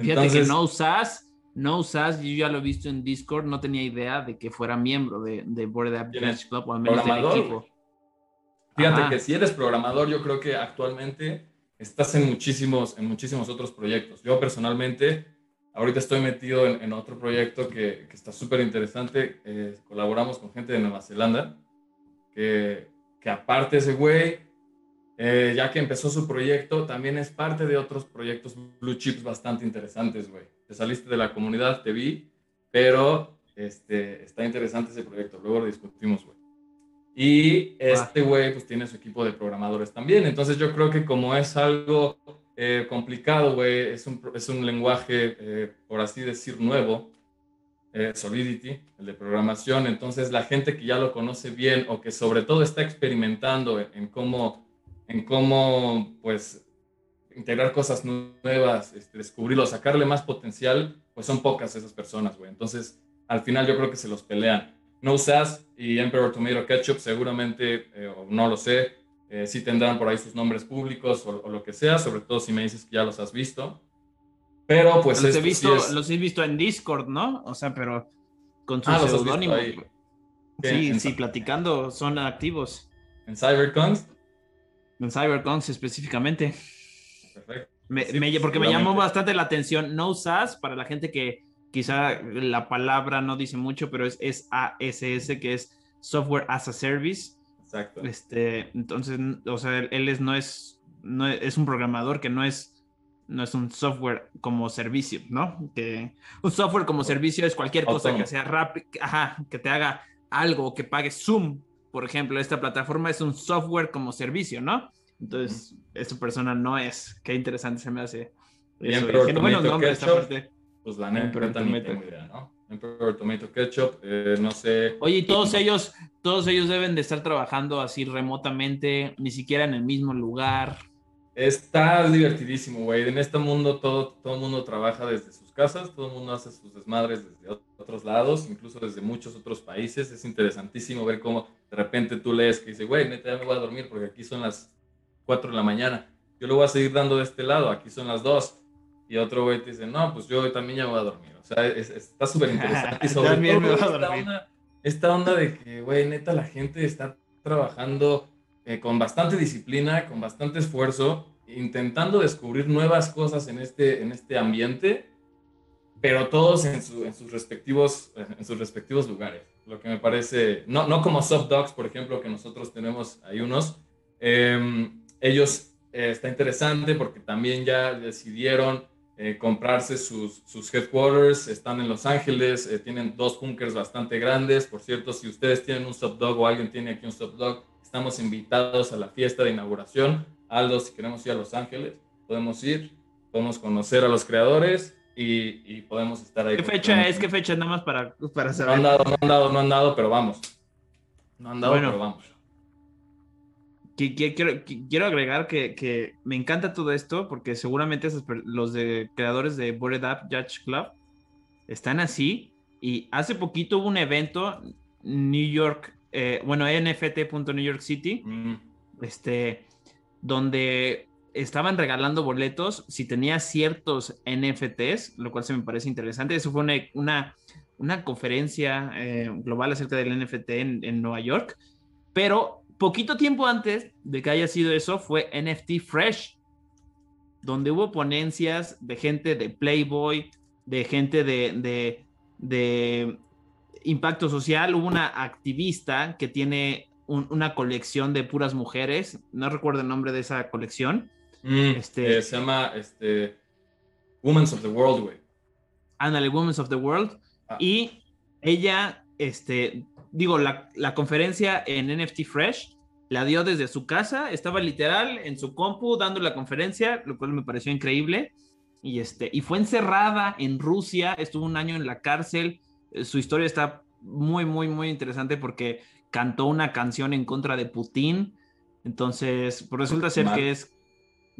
Fíjate que No Sass no Sass, yo ya lo he visto en Discord, no tenía idea de que fuera miembro de, de Board App Club o al menos del equipo. Fíjate que si eres programador, yo creo que actualmente estás en muchísimos, en muchísimos otros proyectos. Yo personalmente, ahorita estoy metido en, otro proyecto que, que está súper interesante. Eh, colaboramos con gente de Nueva Zelanda, que, que aparte ese güey, eh, ya que empezó su proyecto, también es parte de otros proyectos blue chips bastante interesantes, güey. Te saliste de la comunidad, te vi, pero este, está interesante ese proyecto. Luego lo discutimos, güey. Y este güey pues tiene su equipo de programadores también. Entonces yo creo que como es algo eh, complicado, güey, es un, es un lenguaje, eh, por así decir, nuevo, eh, Solidity, el de programación. Entonces la gente que ya lo conoce bien o que sobre todo está experimentando en, cómo, en cómo, pues, integrar cosas nuevas, este, descubrirlo, sacarle más potencial, pues son pocas esas personas, güey. Entonces al final yo creo que se los pelean. No SAS y Emperor Tomato Ketchup seguramente, eh, o no lo sé, eh, sí tendrán por ahí sus nombres públicos o, lo que sea, sobre todo si me dices que ya los has visto. Pero pues... Los he, visto, los he visto en Discord, ¿no? O sea, pero con su ah. Sí, sí, platicando, son activos. ¿En CyberCons? En CyberCons específicamente. Perfecto. porque me llamó bastante la atención. No SAS, para la gente que quizá la palabra no dice mucho, pero es, es ASS, que es Software as a Service. Exacto. Este, entonces, o sea, él, es, no, es, no es, un programador que no es, no es un software como servicio, ¿no? Que un software como servicio es cualquier cosa que sea rápido, que te haga algo, que pague Zoom, por ejemplo, esta plataforma es un software como servicio, ¿no? Entonces, esta persona no es. Qué interesante se me hace. Bien, pero bueno, nombres, esta parte pues la neta, no tengo idea, ¿no? Emperor Tomato Ketchup, eh, no sé. Oye, y todos ellos, todos ellos deben de estar trabajando así remotamente, ni siquiera en el mismo lugar. Está divertidísimo, güey. En este mundo todo, todo el mundo trabaja desde sus casas, todo el mundo hace sus desmadres desde otros lados, incluso desde muchos otros países. Es interesantísimo ver cómo de repente tú lees que dice, güey, neta, ya me voy a dormir porque aquí son las 4 de la mañana. Yo lo voy a seguir dando de este lado, aquí son las 2. Y otro güey te dice, no, pues yo también ya me voy a dormir. O sea, está súper interesante. [LAUGHS] Y sobre todo esta onda, esta onda, de que, güey, neta, la gente está trabajando eh, con bastante disciplina, con bastante esfuerzo, intentando descubrir nuevas cosas en este, en este ambiente, pero todos en, en, sus respectivos, en sus respectivos lugares. Lo que me parece, no, no como Soft Dogs, por ejemplo, que nosotros tenemos ahí unos. Em, ellos eh, está interesante porque también ya decidieron eh, comprarse sus, sus, headquarters, están en Los Ángeles, eh, tienen dos bunkers bastante grandes. Por cierto, si ustedes tienen un dog o alguien tiene aquí un dog, estamos invitados a la fiesta de inauguración. Aldo, si queremos ir a Los Ángeles, podemos ir, podemos conocer a los creadores y, y podemos estar ahí. ¿Qué fecha es? ¿Qué fecha? Nada más para, para saber. No han dado, no han dado, no han dado, pero vamos. No han dado, pero vamos quiero, agregar que, me encanta todo esto porque seguramente los de creadores de Bored Up Judge Club están así y hace poquito hubo un evento New York, eh, bueno, NFT.New York City, mm. este, donde estaban regalando boletos si tenía ciertos NFTs, lo cual se me parece interesante. Eso fue una, una, conferencia eh, global acerca del NFT en, en Nueva York, pero poquito tiempo antes de que haya sido eso fue NFT Fresh, donde hubo ponencias de gente de Playboy, de gente de, de, impacto social. Hubo una activista que tiene una colección de puras mujeres, no recuerdo el nombre de esa colección. Mm, este, eh, se llama este, Women of the World, güey. Ándale, Women of the World. Ah. Y ella este, digo, la, conferencia en NFT Fresh la dio desde su casa, estaba literal en su compu dando la conferencia, lo cual me pareció increíble. Y, este, y fue encerrada en Rusia, estuvo un año en la cárcel. Eh, su historia está muy, muy, muy interesante porque cantó una canción en contra de Putin. Entonces, pues resulta ser que es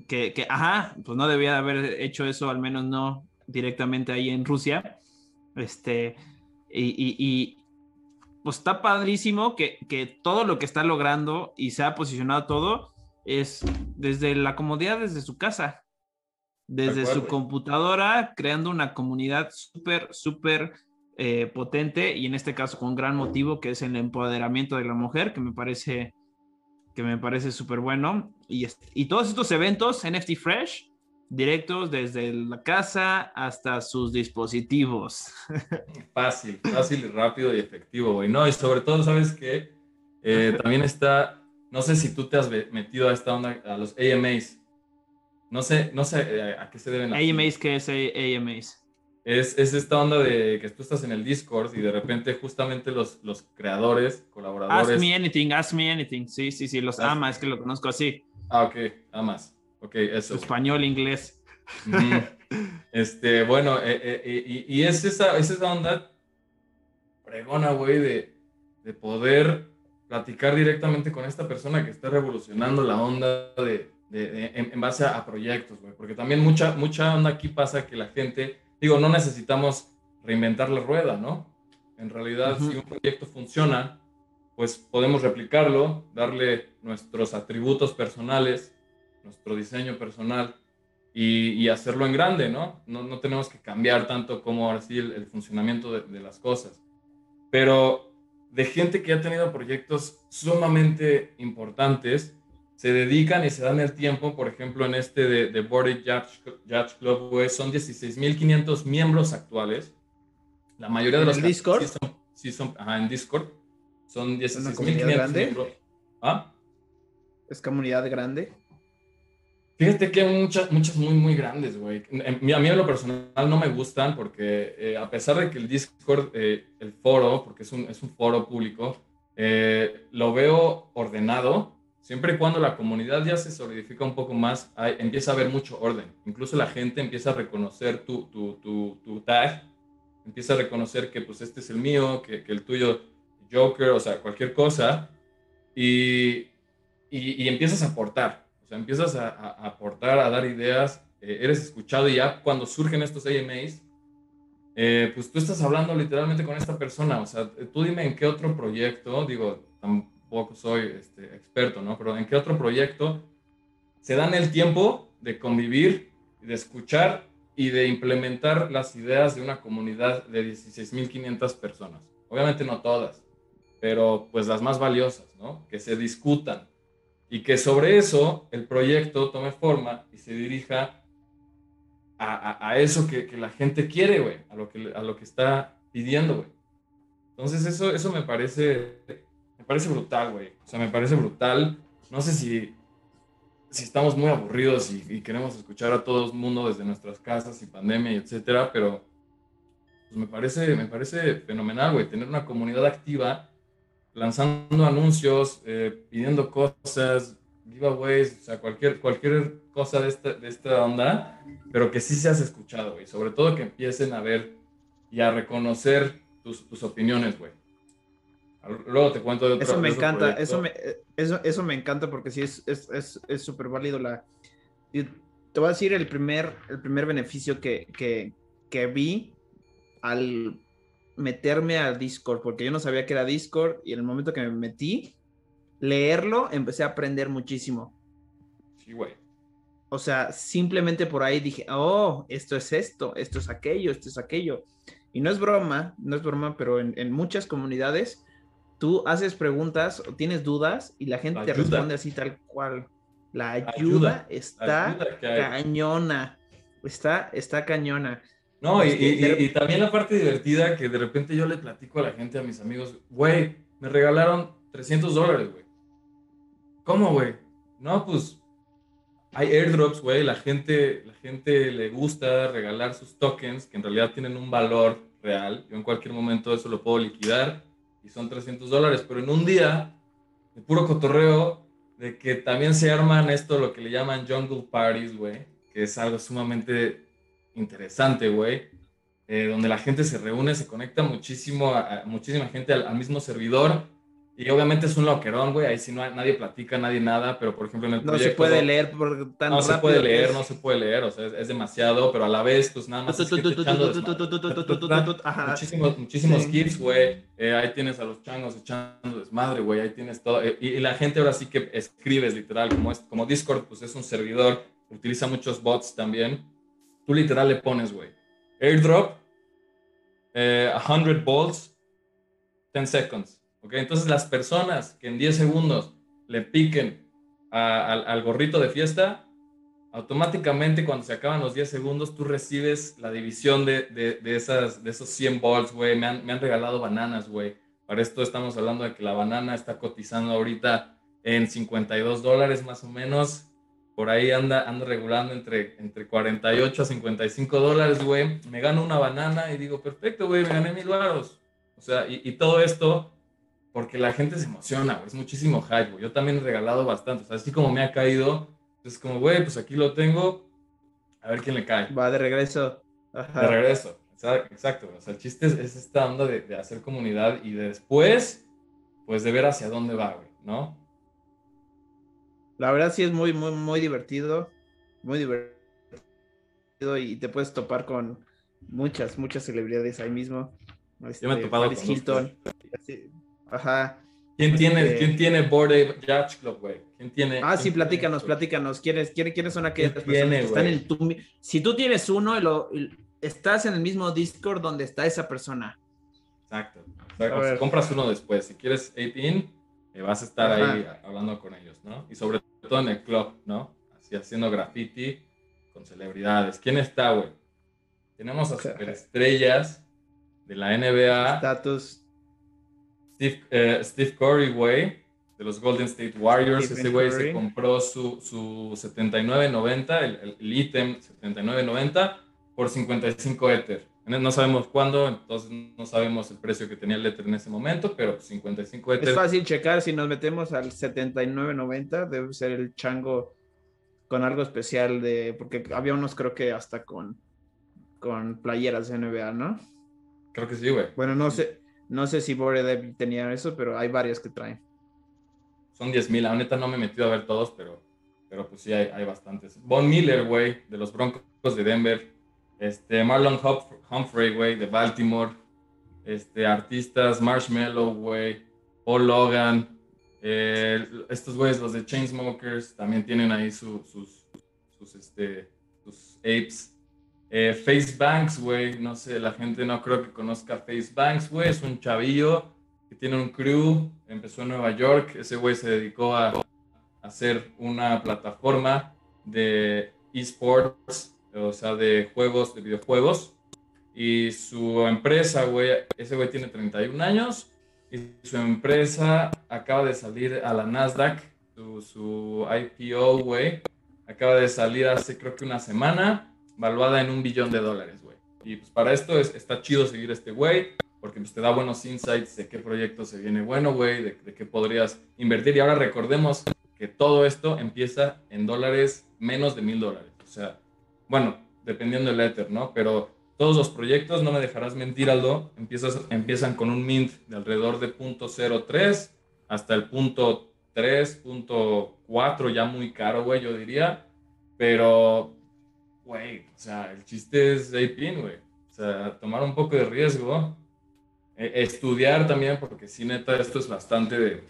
que, que, ajá, pues no debía haber hecho eso, al menos no directamente ahí en Rusia. Este, y, pues está padrísimo que, todo lo que está logrando y se ha posicionado todo es desde la comodidad, desde su casa, desde su computadora, creando una comunidad súper, súper eh, potente y en este caso con gran motivo que es el empoderamiento de la mujer, que me parece que me parece súper bueno. Y, y todos estos eventos, NFT Fresh, directos desde la casa hasta sus dispositivos. [LAUGHS] Fácil, fácil y rápido y efectivo, güey. No, y sobre todo, ¿sabes qué? Eh, [LAUGHS] también está, no sé si tú te has metido a esta onda, a los AMAs. No sé, no sé eh, a qué se deben. AMAs, ¿qué es AMAs? Es, es, esta onda de que tú estás en el Discord y de repente justamente los, los creadores, colaboradores... Ask me anything, ask me anything. Sí, sí, sí, los ama, es que lo conozco así. Ah, ok, amas. Ok, eso. Español, inglés. Este, bueno, eh, eh, y, es, esa, es esa onda pregona, güey, de, de, poder platicar directamente con esta persona que está revolucionando la onda de, de, en, base a, proyectos, güey. Porque también mucha, mucha onda aquí pasa que la gente, digo, no necesitamos reinventar la rueda, ¿no? En realidad, si un proyecto funciona, pues podemos replicarlo, darle nuestros atributos personales nuestro diseño personal y, hacerlo en grande, ¿no? ¿no? tenemos que cambiar tanto como ahora sí el, funcionamiento de, las cosas. Pero de gente que ha tenido proyectos sumamente importantes, se dedican y se dan el tiempo, por ejemplo, en este de, de Board Judge, Club, pues, son 16.500 miembros actuales. La mayoría de los... ¿En Discord? Sí son, ajá, en Discord. Son 16.500 miembros. ¿Ah? ¿Es comunidad grande? Fíjate que muchas, muchas muy, muy grandes, güey. A mí en lo personal no me gustan porque eh, a pesar de que el Discord, eh, el foro, porque es un, es un foro público, eh, lo veo ordenado, siempre y cuando la comunidad ya se solidifica un poco más, empieza a haber mucho orden. Incluso la gente empieza a reconocer tu, tu, tu, tu tag, empieza a reconocer que pues este es el mío, que, el tuyo Joker, o sea, cualquier cosa, y, y, empiezas a aportar, o sea, empiezas a, a aportar, a dar ideas, eh, eres escuchado y ya cuando surgen estos AMAs, eh, pues tú estás hablando literalmente con esta persona, o sea, tú dime en qué otro proyecto, digo, tampoco soy este, experto, ¿no? Pero en qué otro proyecto se dan el tiempo de convivir, de escuchar y de implementar las ideas de una comunidad de 16.500 personas. Obviamente no todas, pero pues las más valiosas, ¿no? Que se discutan y que sobre eso el proyecto tome forma y se dirija a, a, eso que, que, la gente quiere, güey, a lo que, a lo que está pidiendo, güey. Entonces eso, eso me parece, parece brutal, güey. O sea, me parece brutal. No sé si, si estamos muy aburridos y, queremos escuchar a todo el mundo desde nuestras casas y pandemia y etcétera, pero pues me parece, me parece fenomenal, güey, tener una comunidad activa, lanzando anuncios, eh, pidiendo cosas, giveaways, o sea, cualquier, cualquier cosa de esta, de esta onda, pero que sí seas escuchado, güey. Sobre todo que empiecen a ver y a reconocer tus, tus opiniones, güey. Luego te cuento de otro Eso me encanta, eso me, eso, eso me encanta porque sí es súper es, es, válido la... Te voy a decir el primer, el primer beneficio que, que, que vi al meterme al Discord, porque yo no sabía que era Discord y en el momento que me metí, leerlo, empecé a aprender muchísimo. Sí, güey. O sea, simplemente por ahí dije, oh, esto es esto, esto es aquello, esto es aquello. Y no es broma, no es broma, pero en, muchas comunidades tú haces preguntas o tienes dudas y la gente te responde así tal cual. La ayuda, está cañona. Está, está cañona. No, y, y, también la parte divertida que de repente yo le platico a la gente, a mis amigos, güey, me regalaron 300 dólares, güey. ¿Cómo, güey? No, pues hay airdrops, güey. La gente, la gente le gusta regalar sus tokens que en realidad tienen un valor real. Yo en cualquier momento eso lo puedo liquidar y son 300 dólares. Pero en un día, de puro cotorreo, de que también se arman esto, lo que le llaman jungle parties, güey, que es algo sumamente interesante, güey. Eh, donde la gente se reúne, se conecta muchísimo, muchísima gente al mismo servidor y obviamente es un loquerón, güey. Ahí sí no hay, nadie platica, nadie nada. Pero por ejemplo, en el proyecto. No se puede leer por tan No se puede leer, no se puede leer. O sea, es, demasiado, pero a la vez, pues nada más. Muchísimos, muchísimos kits, güey. ahí tienes a los changos echando desmadre, güey. Ahí tienes todo. y, la gente ahora sí que escribes, literal. Como, es, como Discord, pues es un servidor. Utiliza muchos bots también. Tú literal le pones, güey. Airdrop, 100 volts, 10 seconds entonces las personas que en 10 segundos le piquen al gorrito de fiesta, automáticamente cuando se acaban los 10 segundos tú recibes la división de, de, esas, de esos 100 volts, güey. Me han, me han regalado bananas, güey. Para esto estamos hablando de que la banana está cotizando ahorita en 52 dólares más o menos. Por ahí anda, anda regulando entre, entre 48 a 55 dólares, güey. Me gano una banana y digo, perfecto, güey, me gané mil baros. O sea, y, y todo esto porque la gente se emociona, güey. Es muchísimo hype, güey. Yo también he regalado bastante. O sea, así como me ha caído, es como, güey, pues aquí lo tengo. A ver quién le cae. Va de regreso. De regreso. Exacto. O sea, el chiste es, esta onda de, de, hacer comunidad y de después, pues de ver hacia dónde va, güey, ¿no? La verdad sí es muy, muy, muy divertido. Muy divertido. Y te puedes topar con muchas, muchas celebridades ahí mismo. Yo me he este, topado Paris con Hilton. Ajá. ¿Quién tiene, este ¿quién tiene Board Yacht Club, güey? ¿Quién tiene? Ah, sí, platícanos, platícanos. ¿Quiénes, quiénes son aquellas personas que están en tu... Si tú tienes uno, y lo, estás en el mismo Discord donde está esa persona. Exacto. Si compras uno después. Si quieres Ape eh, vas a estar ahí hablando con ellos, ¿no? Y sobre todo en el club, ¿no? Así haciendo graffiti con celebridades. ¿Quién está, güey? Tenemos a superestrellas de la NBA. Status Steve, eh, Steve Curry, güey, de los Golden State Warriors. ese güey se compró su, su 79.90, el, el ítem 79.90 por 55 Ether. No sabemos cuándo, entonces no sabemos el precio que tenía el Ether en ese momento, pero 55 Ether. Es fácil checar si nos metemos al 79.90, debe ser el chango con algo especial de, porque había unos creo que hasta con, con playeras de NBA, ¿no? Creo que sí, güey. Bueno, no sé, no sé si Bored tenía eso, pero hay varias que traen. Son 10 mil, la neta no me he metido a ver todos, pero, pero pues sí hay, hay bastantes. Von Miller, güey, de los Broncos de Denver. Este, Marlon Humphrey, güey, de Baltimore. Este, artistas, Marshmallow, güey, Paul Logan. Eh, estos güeyes, los de Chainsmokers, también tienen ahí sus, sus, este, sus apes. Eh, Face Banks, güey, no sé, la gente no creo que conozca Face Banks, güey, es un chavillo que tiene un crew, empezó en Nueva York, ese güey se dedicó a hacer una plataforma de esports, o sea, de juegos, de videojuegos, y su empresa, güey, ese güey tiene 31 años, y su empresa acaba de salir a la Nasdaq, su, su IPO, güey, acaba de salir hace creo que una semana, valuada en un billón de dólares, güey. Y pues para esto es, está chido seguir este güey, porque pues te da buenos insights de qué proyecto se viene bueno, güey, de, qué podrías invertir. Y ahora recordemos que todo esto empieza en dólares menos de mil dólares. O sea, bueno, dependiendo del Ether, ¿no? Pero todos los proyectos, no me dejarás mentir, Aldo, empiezas, empiezan con un mint de alrededor de .03 hasta el punto 3.4, ya muy caro, güey, yo diría. Pero güey, o sea, el chiste es APIN, güey. O sea, tomar un poco de riesgo, e, estudiar también, porque sí, neta, esto es bastante de,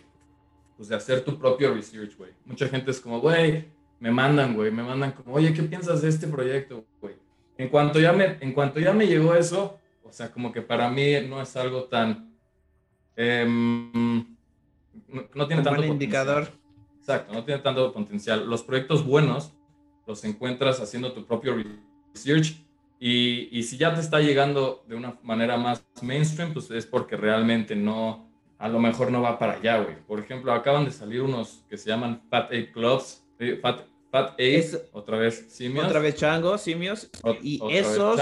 pues, de hacer tu propio research, güey. Mucha gente es como, güey, me mandan, güey, me mandan como, oye, ¿qué piensas de este proyecto, güey? En cuanto ya me, en cuanto ya me llegó eso, o sea, como que para mí no es algo tan, em, no, tiene tanto indicador. Exacto, no tiene tanto potencial. Los proyectos buenos los encuentras haciendo tu propio research. Y, y, si ya te está llegando de una manera más mainstream, pues es porque realmente no, a lo mejor no va para allá, güey. Por ejemplo, acaban de salir unos que se llaman Fat Ape Clubs, eh, Fat, Fat Ape, otra vez simios. Otra vez changos, simios. y esos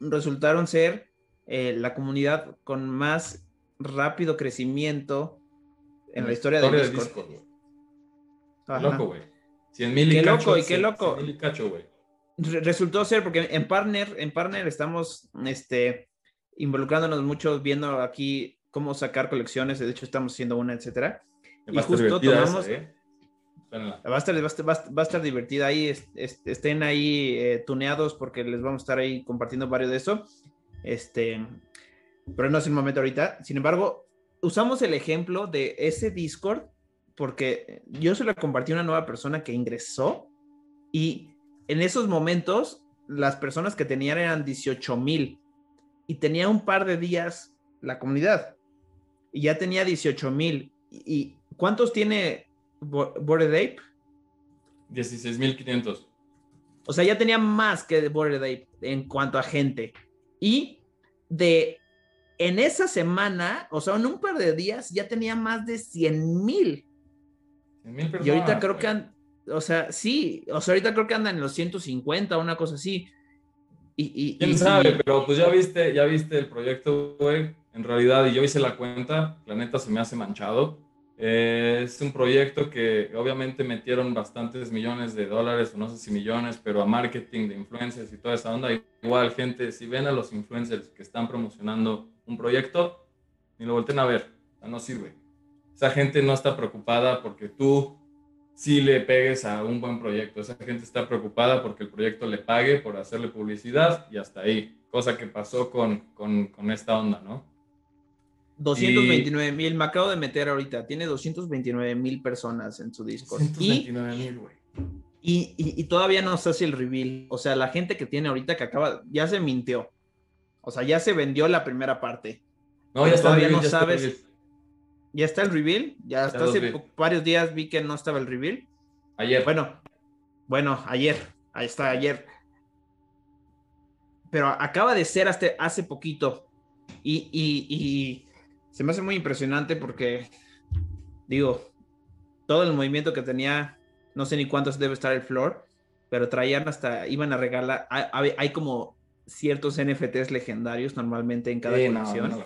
resultaron ser eh, la comunidad con más rápido crecimiento en, la historia, de Discord. Loco, güey. 100 mil y qué loco, y qué loco. Resultó ser, porque en Partner, en Partner estamos este, involucrándonos mucho, viendo aquí cómo sacar colecciones, de hecho estamos haciendo una, etcétera. Y justo tomamos... ¿eh? Va, a estar, va, a estar, divertida ahí, estén ahí eh, tuneados porque les vamos a estar ahí compartiendo varios de eso. Este, pero no es el momento ahorita. Sin embargo, usamos el ejemplo de ese Discord porque yo se lo compartí a una nueva persona que ingresó y en esos momentos las personas que tenían eran 18 mil y tenía un par de días la comunidad y ya tenía 18 mil. ¿Y cuántos tiene Bored Ape? 16.500. O sea, ya tenía más que Bored Ape en cuanto a gente. Y de en esa semana, o sea, en un par de días, ya tenía más de 100 mil y ahorita creo que han, o sea, sí, o sea, ahorita creo que andan en los 150, una cosa así. Y, ¿Quién sabe? Pero pues ya viste, ya viste el proyecto, güey. En realidad, y yo hice la cuenta, la neta se me hace manchado. Eh, es un proyecto que obviamente metieron bastantes millones de dólares, o no sé si millones, pero a marketing de influencers y toda esa onda. Igual, gente, si ven a los influencers que están promocionando un proyecto, ni lo volten a ver, no sirve esa gente no está preocupada porque tú sí le pegues a un buen proyecto. Esa gente está preocupada porque el proyecto le pague por hacerle publicidad y hasta ahí. Cosa que pasó con, con, esta onda, ¿no? 229 mil, me acabo de meter ahorita, tiene 229 mil personas en su Discord. 229 mil, güey. Y, y, todavía no se hace el reveal. O sea, la gente que tiene ahorita que acaba, ya se mintió. O sea, ya se vendió la primera parte. No, ya todavía no sabes. ¿Ya está el reveal? Ya hasta hace varios días vi que no estaba el reveal. Ayer. Bueno, bueno, ayer. Ahí está, ayer. Pero acaba de ser hasta hace poquito. Y, y, se me hace muy impresionante porque, digo, todo el movimiento que tenía, no sé ni cuántos debe estar el floor, pero traían hasta, iban a regalar, hay, como ciertos NFTs legendarios normalmente en cada colección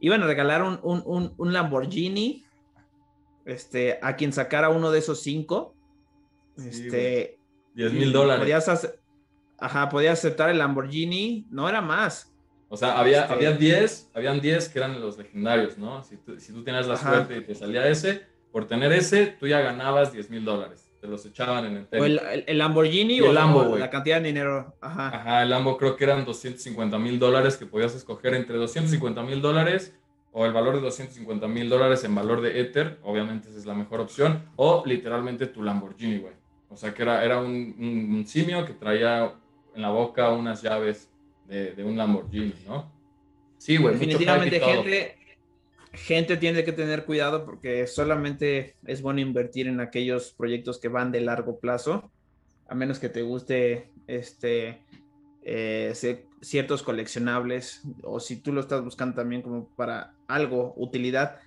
iban a regalar un, Lamborghini este, a quien sacara uno de esos cinco. este, 10 mil dólares. Podías, ajá, podías aceptar el Lamborghini, no era más. O sea, había, este había 10, habían 10 que eran los legendarios, ¿no? Si tú, si tú tenías la suerte y te salía ese, por tener ese, tú ya ganabas 10 mil dólares. Te los echaban en el O el, el, Lamborghini o, Lambo, la cantidad de dinero. Ajá. Ajá, el Lambo creo que eran 250 mil dólares que podías escoger entre 250 mil dólares o el valor de 250 mil dólares en valor de Ether, obviamente esa es la mejor opción, o literalmente tu Lamborghini, güey. O sea que era, era un, un, simio que traía en la boca unas llaves de, de un Lamborghini, ¿no? Sí, güey. Definitivamente gente, gente tiene que tener cuidado porque solamente es bueno invertir en aquellos proyectos que van de largo plazo, a menos que te guste este eh, ciertos coleccionables o si tú lo estás buscando también como para algo, utilidad.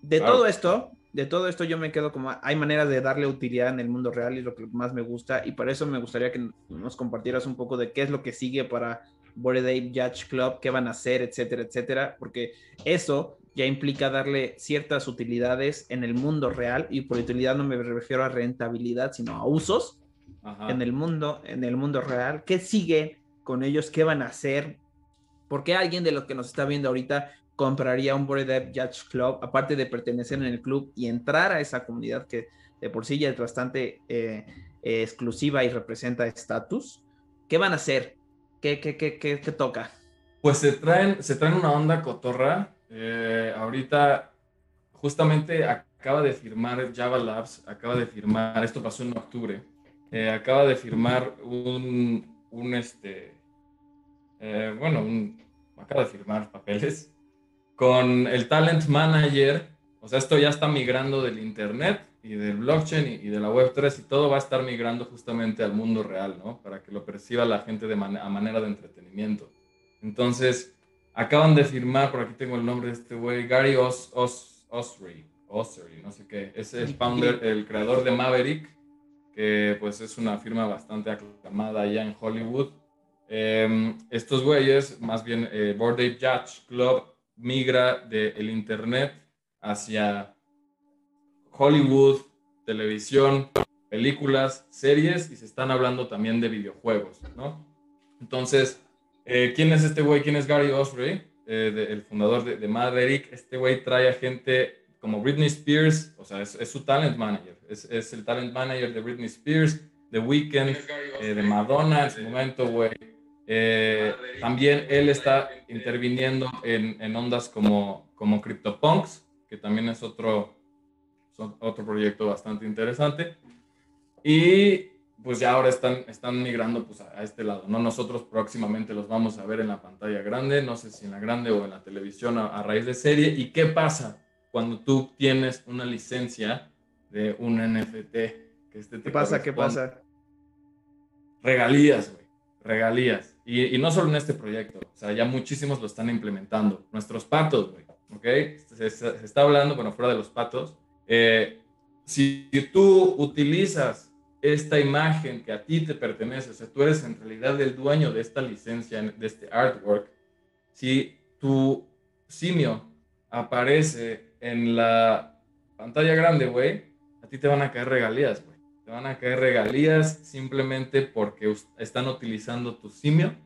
De todo esto, de todo esto yo me quedo como hay maneras de darle utilidad en el mundo real y es lo que más me gusta y por eso me gustaría que nos compartieras un poco de qué es lo que sigue para Bored Ape Judge Club, qué van a hacer, etcétera, etcétera, porque eso ya implica darle ciertas utilidades en el mundo real y por utilidad no me refiero a rentabilidad, sino a usos en el mundo, en el mundo real. ¿Qué sigue con ellos? ¿Qué van a hacer? ¿Por qué alguien de los que nos está viendo ahorita compraría un Bored Ape Judge Club, aparte de pertenecer en el club y entrar a esa comunidad que de por sí ya es bastante eh, exclusiva y representa estatus? ¿Qué van a hacer? ¿Qué, qué, qué, qué, toca? Pues se traen, se traen una onda cotorra eh, ahorita, justamente acaba de firmar Java Labs, acaba de firmar, esto pasó en octubre, eh, acaba de firmar un, un este, eh, bueno, un, acaba de firmar papeles con el Talent Manager, o sea, esto ya está migrando del Internet y del blockchain y, de la Web3 y todo va a estar migrando justamente al mundo real, ¿no? Para que lo perciba la gente de a manera de entretenimiento. Entonces, acaban de firmar, por aquí tengo el nombre de este güey, Gary Os, Os, Osry, Osry, no sé qué, es el founder, el creador de Maverick, que pues es una firma bastante aclamada allá en Hollywood. Em, estos güeyes, más bien eh, Board Ape Judge Club, migra del internet hacia Hollywood, televisión, películas, series y se están hablando también de videojuegos, ¿no? Entonces, eh, ¿Quién es este güey? ¿Quién es Gary Osprey? Eh, el fundador de, Maverick. Este güey trae a gente como Britney Spears, o sea, es, su talent manager. Es, es, el talent manager de Britney Spears, de Weeknd, eh, de Madonna en su momento, güey. también él está interviniendo en, en, ondas como, como CryptoPunks, que también es otro, otro proyecto bastante interesante. Y pues ya ahora están, están migrando pues, a, este lado, ¿no? Nosotros próximamente los vamos a ver en la pantalla grande, no sé si en la grande o en la televisión a, raíz de serie. ¿Y qué pasa cuando tú tienes una licencia de un NFT? Que este ¿Qué pasa? ¿Qué pasa? Regalías, güey, regalías. Y, y, no solo en este proyecto, o sea, ya muchísimos lo están implementando. Nuestros patos, güey, ¿ok? Se, se, está hablando, bueno, fuera de los patos. Eh, si tú utilizas esta imagen que a ti te pertenece, o sea, tú eres en realidad el dueño de esta licencia, de este artwork, si tu simio aparece en la pantalla grande, güey, a ti te van a caer regalías, güey. Te van a caer regalías simplemente porque están utilizando tu simio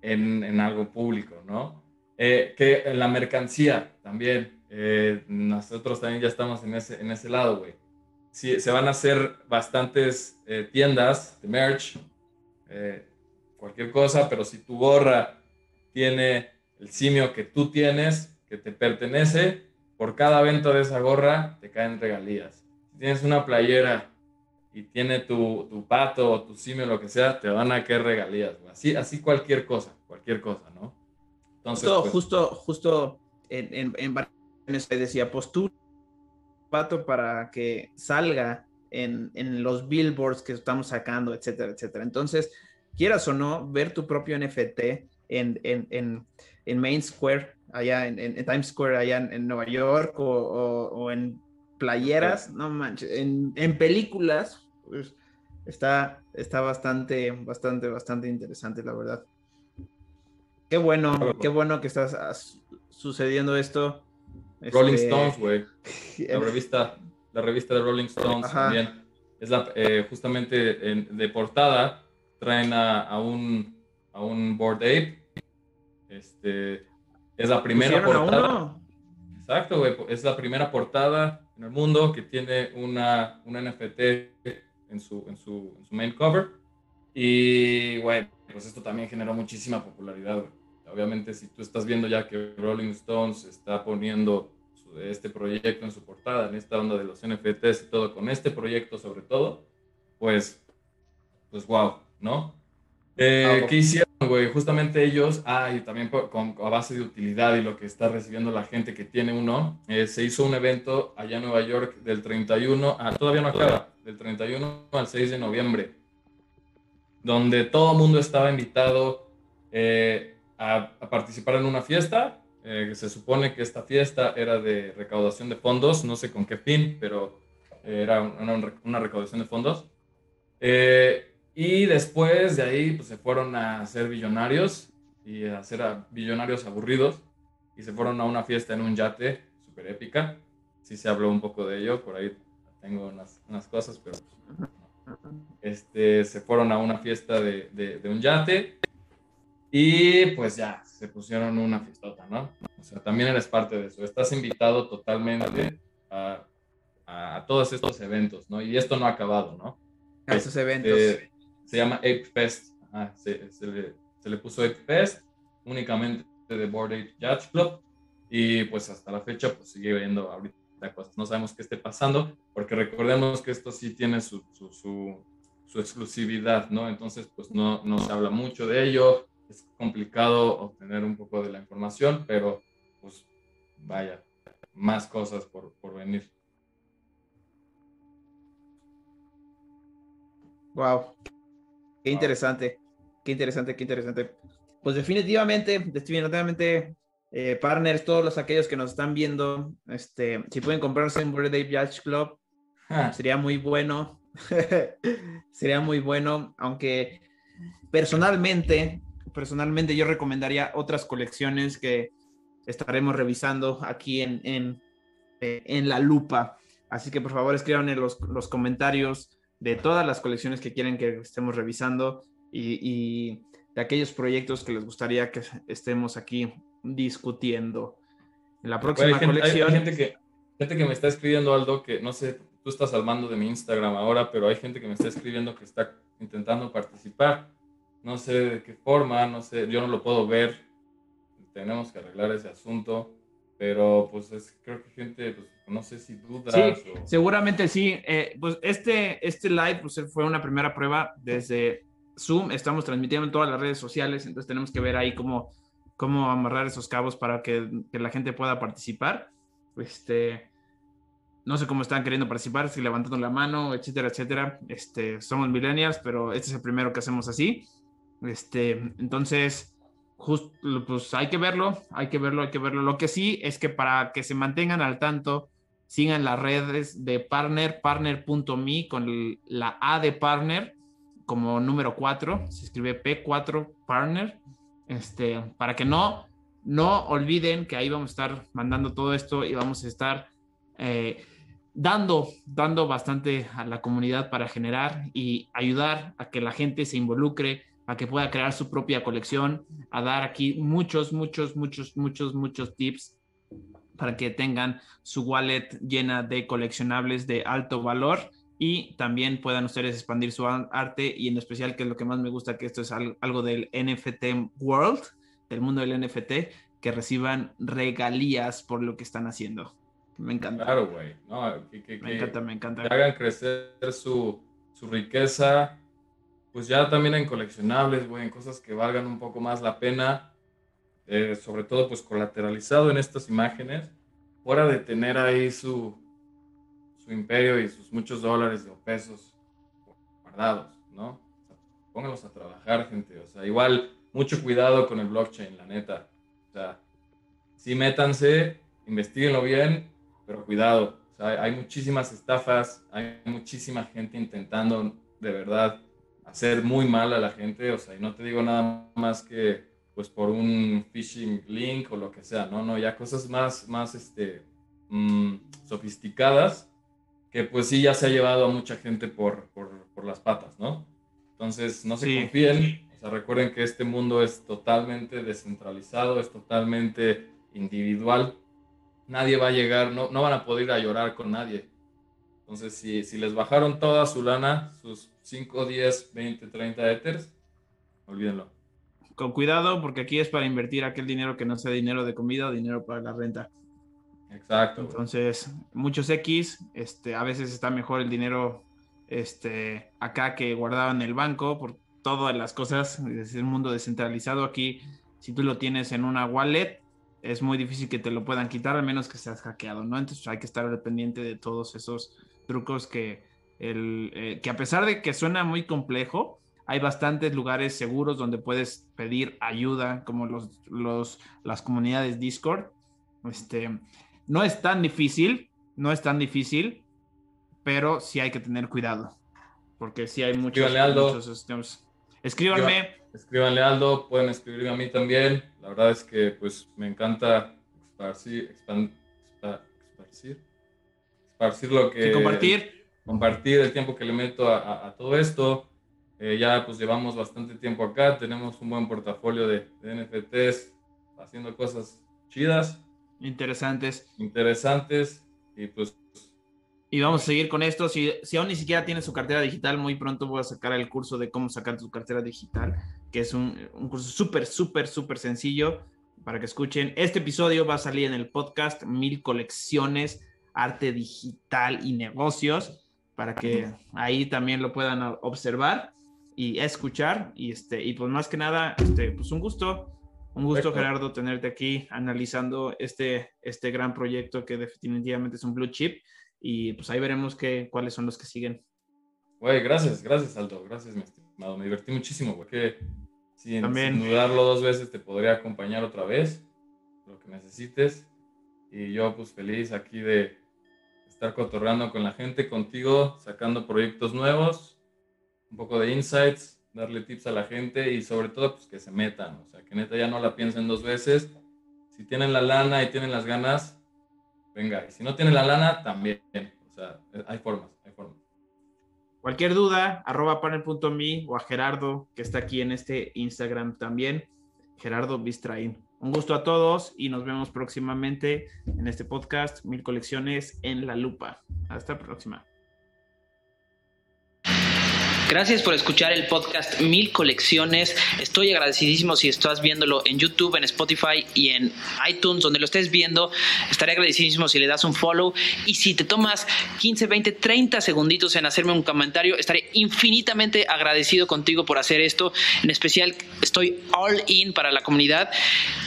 en, algo público, ¿no? Eh, que en la mercancía también, eh, nosotros también ya estamos en ese, en ese lado, güey se van a hacer bastantes eh, tiendas de merch, eh, cualquier cosa, pero si tu gorra tiene el simio que tú tienes, que te pertenece, por cada venta de esa gorra te caen regalías. Si tienes una playera y tiene tu, tu pato o tu simio, lo que sea, te van a caer regalías. Así, así cualquier cosa, cualquier cosa, ¿no? Entonces, justo, pues, justo, justo en, en, en decía, pues tú pato para que salga en, en, los billboards que estamos sacando, etcétera, etcétera. Entonces, quieras o no, ver tu propio NFT en, en, en, en Main Square, allá en, Times Square, allá en, Nueva York, o, o, en playeras, no manches, en, películas, pues, está, está bastante, bastante, bastante interesante, la verdad. Qué bueno, qué bueno que está sucediendo esto. Rolling este, Stones, güey. La revista, la revista de Rolling Stones también. Es la, eh, justamente de portada traen a, un, a un Board Ape Este, es la primera portada. Exacto, güey. Es la primera portada en el mundo que tiene una, una NFT en su, en, su, en su main cover. Y, güey, pues esto también generó muchísima popularidad, güey. Obviamente, si tú estás viendo ya que Rolling Stones está poniendo este proyecto en su portada, en esta onda de los NFTs y todo, con este proyecto sobre todo, pues, pues wow, ¿no? Eh, ¿Qué hicieron, güey? Justamente ellos, ah, y también con, a base de utilidad y lo que está recibiendo la gente que tiene uno, eh, se hizo un evento allá en Nueva York del 31, ah, todavía no acaba, del 31 al 6 de noviembre, donde todo el mundo estaba invitado eh, a, a, participar en una fiesta. Eh, se supone que esta fiesta era de recaudación de fondos, no sé con qué fin, pero era una, una recaudación de fondos. Eh, y después de ahí pues, se fueron a ser billonarios y a ser billonarios aburridos y se fueron a una fiesta en un yate súper épica. Sí se habló un poco de ello, por ahí tengo unas, unas cosas, pero este, se fueron a una fiesta de, de, un yate y pues ya, se pusieron una fiestota, ¿no? O sea, también eres parte de eso. Estás invitado totalmente a, a, todos estos eventos, ¿no? Y esto no ha acabado, ¿no? A esos eventos. se llama Ape Fest. se, se, le, se, le, puso Ape Fest únicamente de Board Ape Judge Club. Y pues hasta la fecha pues sigue viendo ahorita cosas. No sabemos qué esté pasando, porque recordemos que esto sí tiene su, su, su, exclusividad, ¿no? Entonces, pues no, no se habla mucho de ello, es complicado obtener un poco de la información, pero pues vaya, más cosas por, por venir. Wow, qué interesante, qué interesante, qué interesante. Pues definitivamente, definitivamente eh, partners, todos los aquellos que nos están viendo, este, si pueden comprarse un Birthday Yacht Club, ah. sería muy bueno. [LAUGHS] sería muy bueno, aunque personalmente, personalmente yo recomendaría otras colecciones que estaremos revisando aquí en, en, eh, en la lupa. Así que por favor escriban en los, los, comentarios de todas las colecciones que quieren que estemos revisando y, y de aquellos proyectos que les gustaría que estemos aquí discutiendo. En la próxima colección. Hay, gente, que, gente que me está escribiendo, Aldo, que no sé, tú estás armando de mi Instagram ahora, pero hay gente que me está escribiendo que está intentando participar. No sé de qué forma, no sé, yo no lo puedo ver. Tenemos que arreglar ese asunto, pero pues es, creo que gente, pues, no sé si dudas. Sí, seguramente sí. Eh, pues este, este live pues, fue una primera prueba desde Zoom. Estamos transmitiendo en todas las redes sociales, entonces tenemos que ver ahí cómo cómo amarrar esos cabos para que, la gente pueda participar. Este, no sé cómo están queriendo participar, si levantando la mano, etcétera, etcétera. Este, somos millennials, pero este es el primero que hacemos así. Este, entonces, justo, pues hay que verlo, hay que verlo, hay que verlo. Lo que sí es que para que se mantengan al tanto, sigan las redes de partner, partner.me con la A de partner como número 4, se escribe P4 partner este, para que no, no olviden que ahí vamos a estar mandando todo esto y vamos a estar eh, dando, dando bastante a la comunidad para generar y ayudar a que la gente se involucre, a que pueda crear su propia colección, a dar aquí muchos, muchos, muchos, muchos, muchos tips para que tengan su wallet llena de coleccionables de alto valor y también puedan ustedes expandir su arte y en especial, que es lo que más me gusta, que esto es algo del NFT World, del mundo del NFT, que reciban regalías por lo que están haciendo. Me encanta. Claro, güey. me encanta, me encanta. Que hagan crecer su, su riqueza, pues ya también en coleccionables, güey, en cosas que valgan un poco más la pena, eh, sobre todo pues colateralizado en estas imágenes, fuera de tener ahí su, imperio y sus muchos dólares o pesos guardados, ¿no? pónganlos a trabajar, gente. O sea, igual, mucho cuidado con el blockchain, la neta. O sea, sí métanse, investiguenlo bien, pero cuidado. O sea, hay muchísimas estafas, hay muchísima gente intentando de verdad hacer muy mal a la gente. O sea, y no te digo nada más que pues por un phishing link o lo que sea, no, no, ya cosas más, más este, mm, sofisticadas que pues sí ya se ha llevado a mucha gente por, por, por las patas, ¿no? Entonces, no se confíen, O sea, recuerden que este mundo es totalmente descentralizado, es totalmente individual. Nadie va a llegar, no, no van a poder ir a llorar con nadie. Entonces, si, si les bajaron toda su lana, sus 5, 10, 20, 30 Ethers, olvídenlo. Con cuidado, porque aquí es para invertir aquel dinero que no sea dinero de comida o dinero para la renta. Exacto. Entonces, muchos X, este, a veces está mejor el dinero este, acá que guardado en el banco por todas las cosas, es el mundo descentralizado aquí, si tú lo tienes en una wallet, es muy difícil que te lo puedan quitar, al menos que seas hackeado, ¿no? Entonces hay que estar dependiente de todos esos trucos que, el, eh, que a pesar de que suena muy complejo, hay bastantes lugares seguros donde puedes pedir ayuda, como los, los, las comunidades Discord. Este, no es tan difícil, no es tan difícil, pero sí hay que tener cuidado, porque sí hay muchos... Escríbanle Aldo. Escríbanme. Escríbanle Aldo, pueden escribirme a mí también. La verdad es que pues me encanta esparcir, esparcir, esparcir lo que... compartir. Compartir el tiempo que le meto a, todo esto. Eh, ya pues llevamos bastante tiempo acá, tenemos un buen portafolio de, de NFTs, haciendo cosas chidas. Interesantes. Interesantes. Y pues. Y vamos a seguir con esto. Si, si aún ni siquiera tienes su cartera digital, muy pronto voy a sacar el curso de cómo sacar tu cartera digital, que es un, un curso súper, súper, súper sencillo para que escuchen. Este episodio va a salir en el podcast Mil Colecciones, Arte Digital y Negocios, para que ahí también lo puedan observar y escuchar. Y, este, y pues más que nada, este, pues un gusto un gusto, Gerardo, tenerte aquí analizando este, este gran proyecto que definitivamente es un blue chip y pues ahí veremos qué, cuáles son los que siguen. Güey, gracias, gracias Aldo, gracias mi estimado, me divertí muchísimo, güey, que sin, También. dudarlo dos veces te podría acompañar otra vez, lo que necesites y yo pues feliz aquí de estar cotorreando con la gente, contigo, sacando proyectos nuevos, un poco de insights darle tips a la gente y sobre todo pues que se metan, o sea, que neta ya no la piensen dos veces. Si tienen la lana y tienen las ganas, venga, y si no tienen la lana, también, o sea, hay formas, hay formas. Cualquier duda, arroba panel.me o a Gerardo, que está aquí en este Instagram también, Gerardo Bistraín. Un gusto a todos y nos vemos próximamente en este podcast, Mil Colecciones en la Lupa. Hasta la próxima. Gracias por escuchar el podcast Mil Colecciones. Estoy agradecidísimo si estás viéndolo en YouTube, en Spotify y en iTunes, donde lo estés viendo. Estaré agradecidísimo si le das un follow. Y si te tomas 15, 20, 30 segunditos en hacerme un comentario, estaré infinitamente agradecido contigo por hacer esto. En especial, estoy all in para la comunidad.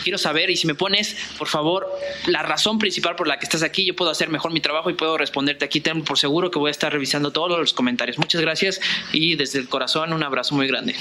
Quiero saber, y si me pones, por favor, la razón principal por la que estás aquí, yo puedo hacer mejor mi trabajo y puedo responderte aquí. Ten por seguro que voy a estar revisando todos los comentarios. Muchas gracias y desde el corazón un abrazo muy grande.